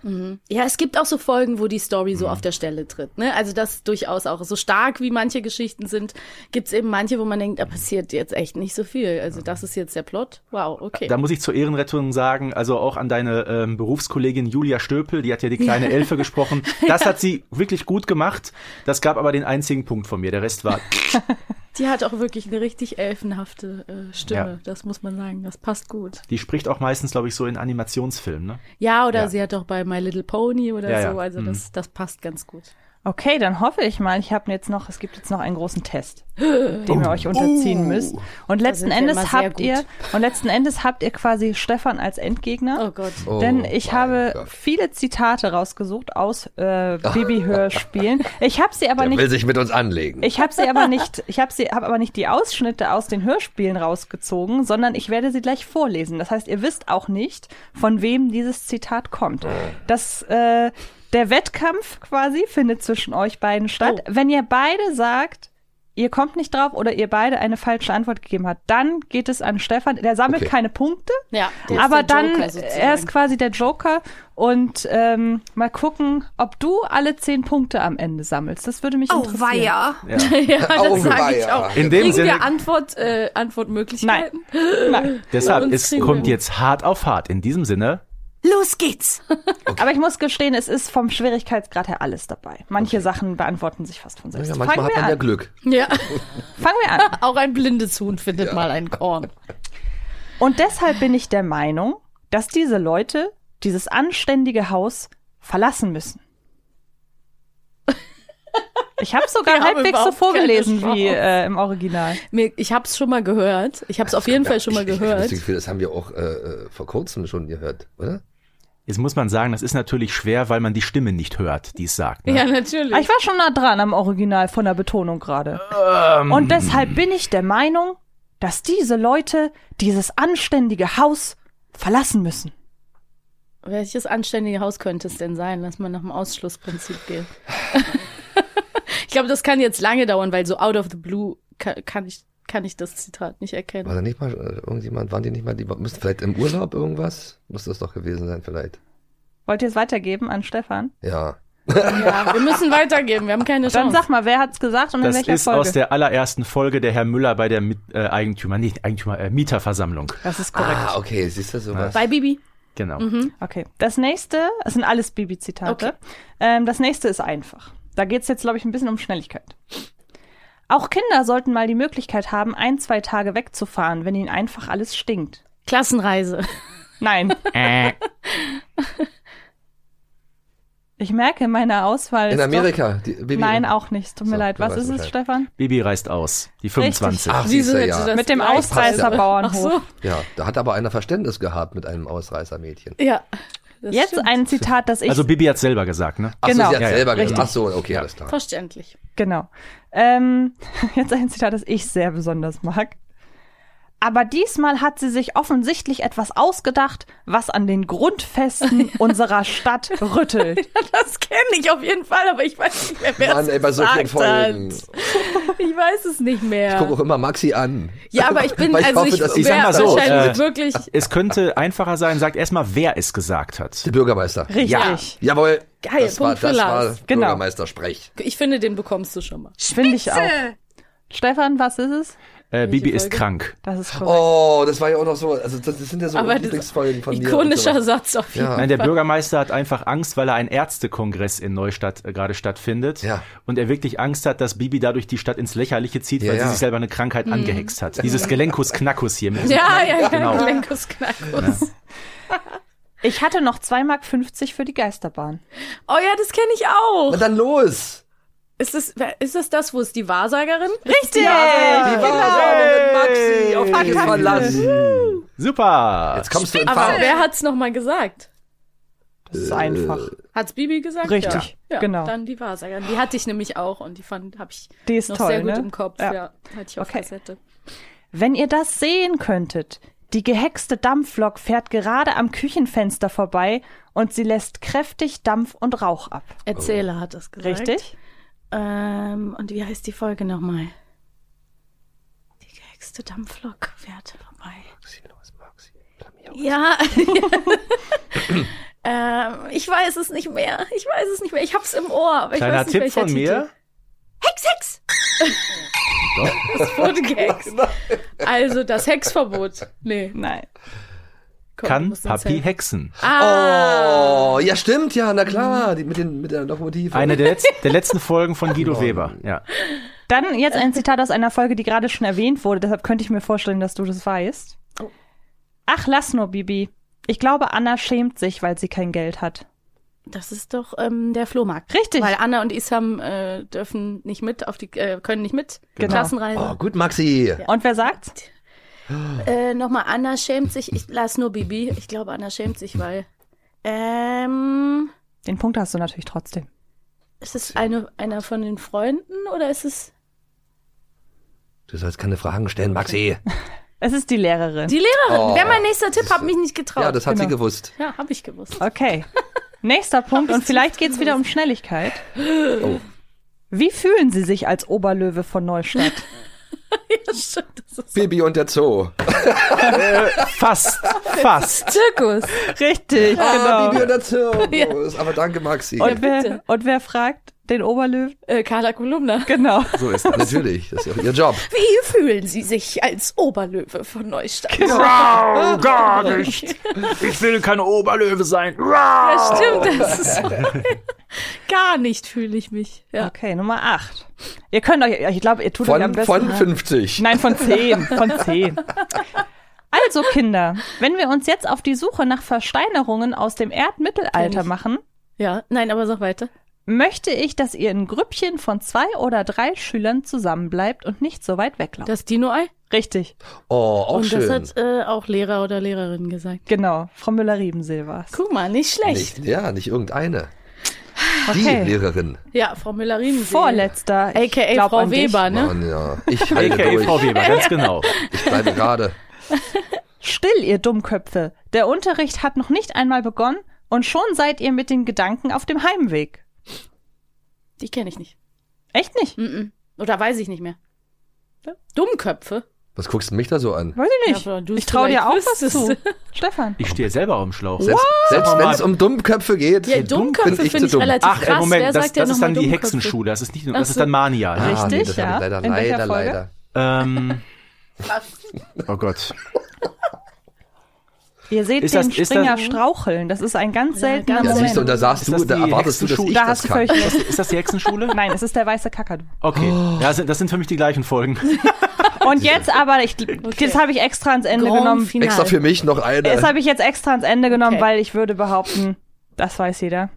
Ja, es gibt auch so Folgen, wo die Story Mhm. so auf der Stelle tritt. Ne? Also das durchaus auch. So stark wie manche Geschichten sind, gibt's eben manche, wo man denkt, da passiert jetzt echt nicht so viel. Also das ist jetzt der Plot. Wow, okay. Da muss ich zur Ehrenrettung sagen, also auch an deine ähm, Berufskollegin Julia Stöpel, die hat ja die kleine Elfe gesprochen. Das hat sie wirklich gut gemacht. Das gab aber den einzigen Punkt von mir. Der Rest war Die hat auch wirklich eine richtig elfenhafte äh, Stimme. Ja. Das muss man sagen. Das passt gut. Die spricht auch meistens, glaube ich, so in Animationsfilmen. Ne? Ja, oder Ja. sie hat auch bei My Little Pony oder Ja, ja. so. Also Mhm. das, das passt ganz gut. Okay, dann hoffe ich mal, ich habe jetzt noch, es gibt jetzt noch einen großen Test, dem ihr euch unterziehen müsst. Und letzten Endes habt gut. ihr, und letzten Endes habt ihr quasi Stefan als Endgegner. Oh Gott. Oh Denn ich habe Gott. viele Zitate rausgesucht aus äh, Baby-Hörspielen. Ich habe sie aber Der nicht will sich mit uns anlegen. Ich habe sie aber nicht, ich habe sie, habe aber nicht die Ausschnitte aus den Hörspielen rausgezogen, sondern ich werde sie gleich vorlesen. Das heißt, ihr wisst auch nicht, von wem dieses Zitat kommt. Das, äh, der Wettkampf quasi findet zwischen euch beiden statt. Wenn ihr beide sagt, ihr kommt nicht drauf oder ihr beide eine falsche Antwort gegeben habt, dann geht es an Stefan. Der sammelt Okay. keine Punkte. Ja, der ist Aber der dann, Joker sozusagen. er ist quasi der Joker und ähm, mal gucken, ob du alle zehn Punkte am Ende sammelst. Das würde mich Oh, interessieren. weia. ja, das sage ich auch. In dem Kriegen Sinne- wir Antwort, äh, Antwortmöglichkeiten? Nein. Deshalb, uns es kommt jetzt hart auf hart. In diesem Sinne, Los geht's. Aber ich muss gestehen, es ist vom Schwierigkeitsgrad her alles dabei. Manche Sachen beantworten sich fast von selbst. ja, manchmal Fangen hat wir man ja an. Glück. Ja, Fangen wir an. auch ein blindes Huhn findet mal ein Korn. Und deshalb bin ich der Meinung, dass diese Leute dieses anständige Haus verlassen müssen. Ich habe sogar Wir halbwegs so vorgelesen wie äh, im Original. Mir, ich habe es schon mal gehört. Ich habe es auf jeden Fall schon mal Ich, ich, gehört. ich, das haben wir auch äh, äh, vor kurzem schon gehört, oder? Jetzt muss man sagen, das ist natürlich schwer, weil man die Stimme nicht hört, die es sagt. Ne? Ja, natürlich. Aber ich war schon nah dran am Original von der Betonung gerade. Ähm. Und deshalb bin ich der Meinung, dass diese Leute dieses anständige Haus verlassen müssen. Welches anständige Haus könnte es denn sein? Lass mal nach dem Ausschlussprinzip gehen. ich glaube, das kann jetzt lange dauern, weil so out of the blue kann, kann ich kann ich das Zitat nicht War erkennen. da nicht mal äh, irgendjemand, waren die nicht mal, die müssten vielleicht im Urlaub irgendwas? Muss das doch gewesen sein, vielleicht. Wollt ihr es weitergeben an Stefan? Ja. Ja, wir müssen weitergeben. Wir haben keine Dann Chance. sag mal, wer hat's gesagt und in Das welcher ist Folge? aus der allerersten Folge der Herr Müller bei der Mit äh, Eigentümer, nicht Eigentümer, äh, Mieterversammlung. das ist korrekt. Ah, okay, siehst du sowas? Bei Bibi. Genau. Okay. Das nächste, es sind alles Bibi-Zitate. Okay. Ähm, das nächste ist einfach. Da geht's jetzt, glaube ich, ein bisschen um Schnelligkeit. Auch Kinder sollten mal die Möglichkeit haben, ein, zwei Tage wegzufahren, wenn ihnen einfach alles stinkt. Klassenreise. Nein. Äh, Ich merke, meine Auswahl In Amerika. Die, Doch, Baby nein, auch nicht. Tut mir So, leid. Was ist es, Bescheid. Stefan? Bibi reist aus. Die 25. Ach, Wieso ja. Mit dem Ausreißerbauernhof. Ach so. Ja, da hat aber einer Verständnis gehabt mit einem Ausreißermädchen. Ja. Das Jetzt stimmt. ein Zitat, das ich Also Bibi hat selber gesagt, ne? Ach Genau. so, sie hat Ja, ja, selber richtig. gesagt. Ach so, okay, alles klar. Verständlich. Genau. Ähm, jetzt ein Zitat, das ich sehr besonders mag. Aber diesmal hat sie sich offensichtlich etwas ausgedacht, was an den Grundfesten unserer Stadt rüttelt. Das kenne ich auf jeden Fall, aber ich weiß nicht mehr, wer Mann, es ey, bei so vielen gesagt hat. Folgen. Ich weiß es nicht mehr. Ich gucke auch immer Maxi an. ja, aber ich bin, ich also hoffe, ich, dass ich sag mal so, äh, wirklich, Es könnte einfacher sein, sagt erstmal, wer es gesagt hat. Der Bürgermeister. Richtig. Jawohl. Geil, das war, Punkt für das war. Genau. Bürgermeistersprech. ich finde, den bekommst du schon mal. Finde ich auch. Stefan, was ist es? Äh, Bibi ist krank. Das ist korrekt. Oh, das war ja auch noch so, also das, das sind ja so Aber Lieblingsfolgen von mir. Ikonischer. Satz auf jeden Ja. Nein, der Bürgermeister hat einfach Angst, weil er ein Ärztekongress in Neustadt äh, gerade stattfindet. Ja. Und er wirklich Angst hat, dass Bibi dadurch die Stadt ins Lächerliche zieht, Ja, weil ja. sie sich selber eine Krankheit angehext hat. Dieses Gelenkus Knackus hier. Mit Ja, ja, ja, Genau. Lenkus Knackus. Ich hatte noch 2,50 Mark für die Geisterbahn. Oh ja, das kenne ich auch. Na dann los. Ist das, ist das das, wo es die Wahrsagerin? Richtig! Die war mit Maxi auf dich verlassen. Super. Jetzt kommst du in Aber Fahrt. wer hat's noch mal gesagt? Das ist einfach. Hat's Bibi gesagt? Richtig, ja. ja, genau. Dann die Wahrsagerin. Die hatte ich nämlich auch und die fand, habe ich Die ist noch toll, sehr gut ne? im Kopf. Ja. Ja, hatte ich auf Okay. Kassette. Wenn ihr das sehen könntet, die gehexte Dampflok fährt gerade am Küchenfenster vorbei und sie lässt kräftig Dampf und Rauch ab. Erzähler hat das gesagt. Richtig? Ähm, und wie heißt die Folge nochmal? Die gehexte Dampflok fährt vorbei. Ja. Ähm, ich weiß es nicht mehr. Ich weiß es nicht mehr. Ich hab's im Ohr, aber ich Kleiner weiß nicht, Tipp von Titel. mir. Hex, Hex! Es wurde gehext. Also das Hexverbot. Nee. Nein. Komm, du Kann Papi hexen. Ah, Oh, ja stimmt, ja, na klar, die, mit, den, mit der Lokomotive. Eine der, letz der letzten Folgen von Guido Weber. Ja. Dann jetzt ein Zitat aus einer Folge, die gerade schon erwähnt wurde, deshalb könnte ich mir vorstellen, dass du das weißt. Ach, lass nur, Bibi. Ich glaube, Anna schämt sich, weil sie kein Geld hat. das ist doch ähm, der Flohmarkt. Richtig. Weil Anna und Isam äh, dürfen nicht mit auf die, äh, können nicht mit. Genau. Klassenreise. Oh, gut, Maxi. Und wer sagt's? Äh, Nochmal, Anna schämt sich. Ich lass nur Bibi. Ich glaube, Anna schämt sich, weil. Ähm, Den Punkt hast du natürlich trotzdem. ist es eine, einer von den Freunden oder ist es Du sollst keine Fragen stellen, Maxi. Es ist die Lehrerin. die Lehrerin? Oh, Wäre mein nächster Tipp, hab mich nicht getraut. Ja, das hat sie Genau. gewusst. ja, hab ich gewusst. Okay. Nächster Punkt und vielleicht geht's wieder um Schnelligkeit. Wie fühlen Sie sich als Oberlöwe von Neustadt? Ja, stimmt, Bibi und der Zoo. Fast, fast. Zirkus. Richtig, Ah, Bibi genau. und der Zoo. Aber danke, Maxi. Und wer, und wer fragt den Oberlöwen? Äh, Carla Kolumna. Genau. So ist das. Natürlich, das ist ja auch ihr Job. Wie fühlen Sie sich als Oberlöwe von Neustadt? Wow, gar nicht. Ich will kein Oberlöwe sein. Ja, stimmt, das ist so. Gar nicht fühle ich mich. Ja. Okay, Nummer 8. Ihr könnt euch, ich glaube, ihr tut euch am Von, besten. von 50. Nein, von 10. Von 10. Also, Kinder, wenn wir uns jetzt auf die Suche nach Versteinerungen aus dem Erdmittelalter machen, ja, nein, aber sag weiter. Möchte ich, dass ihr in Grüppchen von zwei oder drei Schülern zusammenbleibt und nicht so weit weglauft. Das Dino-Ei? Richtig, Oh, auch Und schön. das hat äh, auch Lehrer oder Lehrerin gesagt. genau. Frau Müller-Riebenseel war's. Guck mal, nicht schlecht. nicht, ja, nicht irgendeine. Okay. Die Lehrerin. Ja, Frau Müller-Riebensee. Vorletzter. AKA Frau dich. Weber, ne? Mann, ja. Ich halte AKA durch. Frau Weber, ganz genau. Ich bleibe gerade. Still, ihr Dummköpfe. Der Unterricht hat noch nicht einmal begonnen und schon seid ihr mit den Gedanken auf dem Heimweg. Die kenne ich nicht. Echt nicht? Mm-mm. Oder weiß ich nicht mehr. Dummköpfe? Was guckst du mich da so an? Weiß ich nicht. Ja, ich traue dir auch was zu. Stefan. Ich stehe selber auf dem Schlauch. Selbst, selbst wenn es um Dummköpfe geht, Ja, Dummköpfe ich finde zu ich dumm. relativ Ach, krass. Wer Moment, das, sagt ja das ist dann die? Hexenschule. Das ist nicht, das ist dann Mania. Ah? Richtig, nee, das ja. ich leider, In welcher leider, Folge? leider. Ähm, oh Gott. Ihr seht Ist den das- ist Springer das- straucheln. Das ist ein ganz Ja, seltener ganz Ja, Moment. siehst du, und da sagst Ist du, das da erwartest du, dass ich da das hast du kann. völlig recht. Ist das die Hexenschule? Nein, es ist der weiße Kakadu. Okay. Oh. Ja, sind- das sind für mich die gleichen Folgen. Und jetzt aber, ich, das habe ich extra ans Ende Grand genommen. Finale. Extra für mich noch eine. Das habe ich jetzt extra ans Ende genommen, Okay. weil ich würde behaupten, das weiß jeder.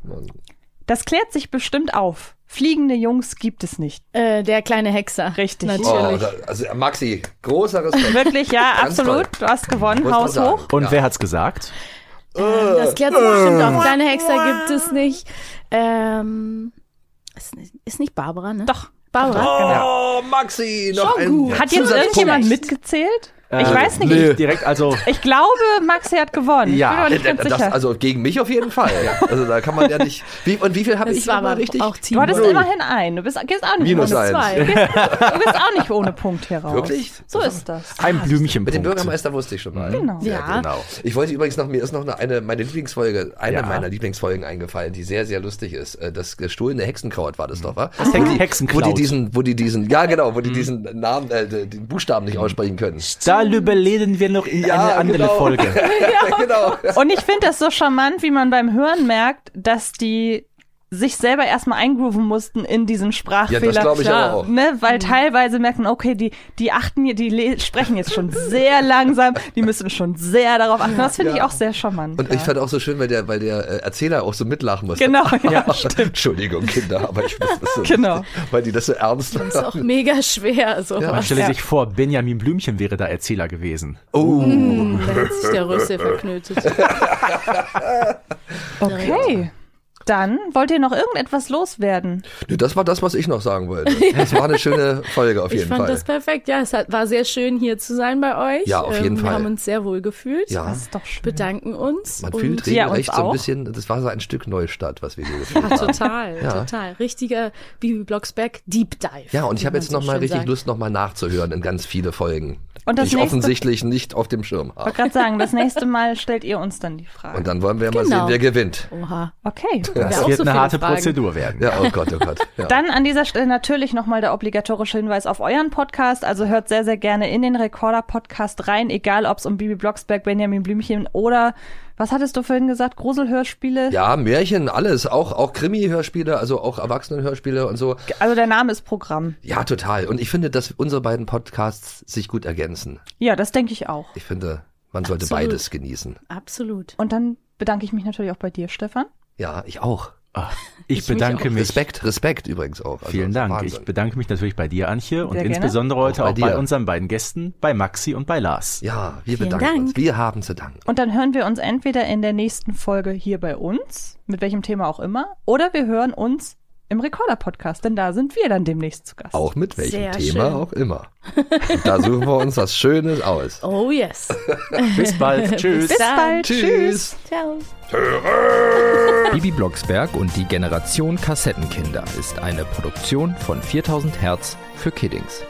Das klärt sich bestimmt auf. Fliegende Jungs gibt es nicht. Äh, der kleine Hexer. Richtig. oh, Natürlich. da, also Maxi, großer Respekt. Wirklich, ja, Ganz absolut. Du hast gewonnen. Muss Haus hoch. Und Ja. wer hat's gesagt? Ähm, das klärt sich bestimmt auf. Kleine Hexer gibt es nicht. Ähm, ist, nicht- ist nicht Barbara, ne? Doch. Barbara. Oh, Maxi, noch Schon ein gut. Hat jetzt irgendjemand mitgezählt? Ich Äh, weiß nicht. nee. Ich, Direkt, also ich glaube, Maxi hat gewonnen. Ja. Ich bin aber nicht ganz Das, sicher. also gegen mich auf jeden Fall. Also da kann man ja nicht. Wie, und wie viel habe Das ich war aber richtig? auch du hattest Null. immerhin einen. Du bist, gehst auch nicht Minus ohne eins. Zwei. Du bist auch nicht ohne Punkt hier raus. Wirklich? So ist das. ein Blümchen. Mit dem Bürgermeister wusste ich schon mal. Genau. Ja. Genau. Ich wollte übrigens noch, mir ist noch eine, eine meine Lieblingsfolge, eine Ja. meiner Lieblingsfolgen eingefallen, die sehr, sehr lustig ist. Äh, Das gestohlene Hexenkraut war das doch, wa? Das Hex Wo Hexenkraut. die diesen, wo die diesen, ja genau, wo die diesen Namen, äh, den Buchstaben nicht aussprechen können. Darüber reden wir noch in Ja, eine andere genau. Folge. genau. Und ich finde das so charmant, wie man beim Hören merkt, dass die sich selber erstmal eingrooven mussten in diesen Ja, Sprachfehler. das glaube ich Klar. aber auch. Ne, weil teilweise merken, okay, die, die achten, hier- die sprechen jetzt schon sehr langsam, die müssen schon sehr darauf achten. Das finde ich auch sehr charmant. Und ja. ich fand auch so schön, weil der, weil der äh, Erzähler auch so mitlachen musste. Genau, ja, ja Entschuldigung, Kinder, aber ich muss das so. Genau. Weil die das so ernst Ist auch mega schwer. So Ja. Man stelle Ja. sich vor, Benjamin Blümchen wäre da Erzähler gewesen. Oh. Da hat sich der Rüssel verknötet. Okay. Dann wollt ihr noch irgendetwas loswerden? Nö, Das war das, was ich noch sagen wollte. Das war eine schöne Folge auf Ich jeden fand Fall. das perfekt. Ja, es hat, war sehr schön hier zu sein bei euch. Ja, auf jeden ähm, Fall. Wir haben uns sehr wohl gefühlt. ja, Das ist doch schön. Bedanken uns. man und fühlt Ja, regelrecht uns so ein bisschen, das war so ein Stück Neustadt, was wir hier gefühlt Ja, haben. total, Ja. total. Richtiger Bibi Blocksberg Deep Dive. Ja, und ich habe jetzt so noch mal schön richtig sagt. Lust, noch mal nachzuhören in ganz viele Folgen. Und das ich nächste- offensichtlich nicht auf dem Schirm Ich habe. wollte gerade sagen, das nächste Mal stellt ihr uns dann die Frage. Und dann wollen wir mal Genau. sehen, wer gewinnt. Oha. okay. Das auch wird so eine harte Fragen. Prozedur werden. Ja, oh Gott, oh Gott. Ja. Dann an dieser Stelle natürlich nochmal der obligatorische Hinweis auf euren Podcast. Also hört sehr, sehr gerne in den Recorder-Podcast rein, egal ob es um Bibi Blocksberg, Benjamin Blümchen oder, was hattest du vorhin gesagt, Gruselhörspiele? ja, Märchen, alles, auch, auch Krimi-Hörspiele, also auch Erwachsenenhörspiele und so. Also der Name ist Programm. Ja, total. Und ich finde, dass unsere beiden Podcasts sich gut ergänzen. Ja, das denke ich auch. Ich finde, man sollte Absolut. beides genießen. Absolut. Und dann bedanke ich mich natürlich auch bei dir, Stefan. Ja, ich auch. Ah, Ich, Ich bedanke auch. mich. Respekt, Respekt übrigens auch. Also, Vielen Dank. Wahnsinn. Ich bedanke mich natürlich bei dir, Antje, und Sehr gerne. insbesondere heute Auch auch bei bei, dir. unseren beiden Gästen, bei Maxi und bei Lars. Ja, wir Vielen bedanken Dank. uns. Wir haben zu danken. Und dann hören wir uns entweder in der nächsten Folge hier bei uns, mit welchem Thema auch immer, oder wir hören uns im Recorder-Podcast, denn da sind wir dann demnächst zu Gast. Auch mit welchem Sehr Thema schön. auch immer. Und da suchen wir uns was Schönes aus. Oh yes. Bis bald. Tschüss. Bis bald. Tschüss. Ciao. Bibi Blocksberg und die Generation Kassettenkinder ist eine Produktion von 4000 Hertz für Kiddings.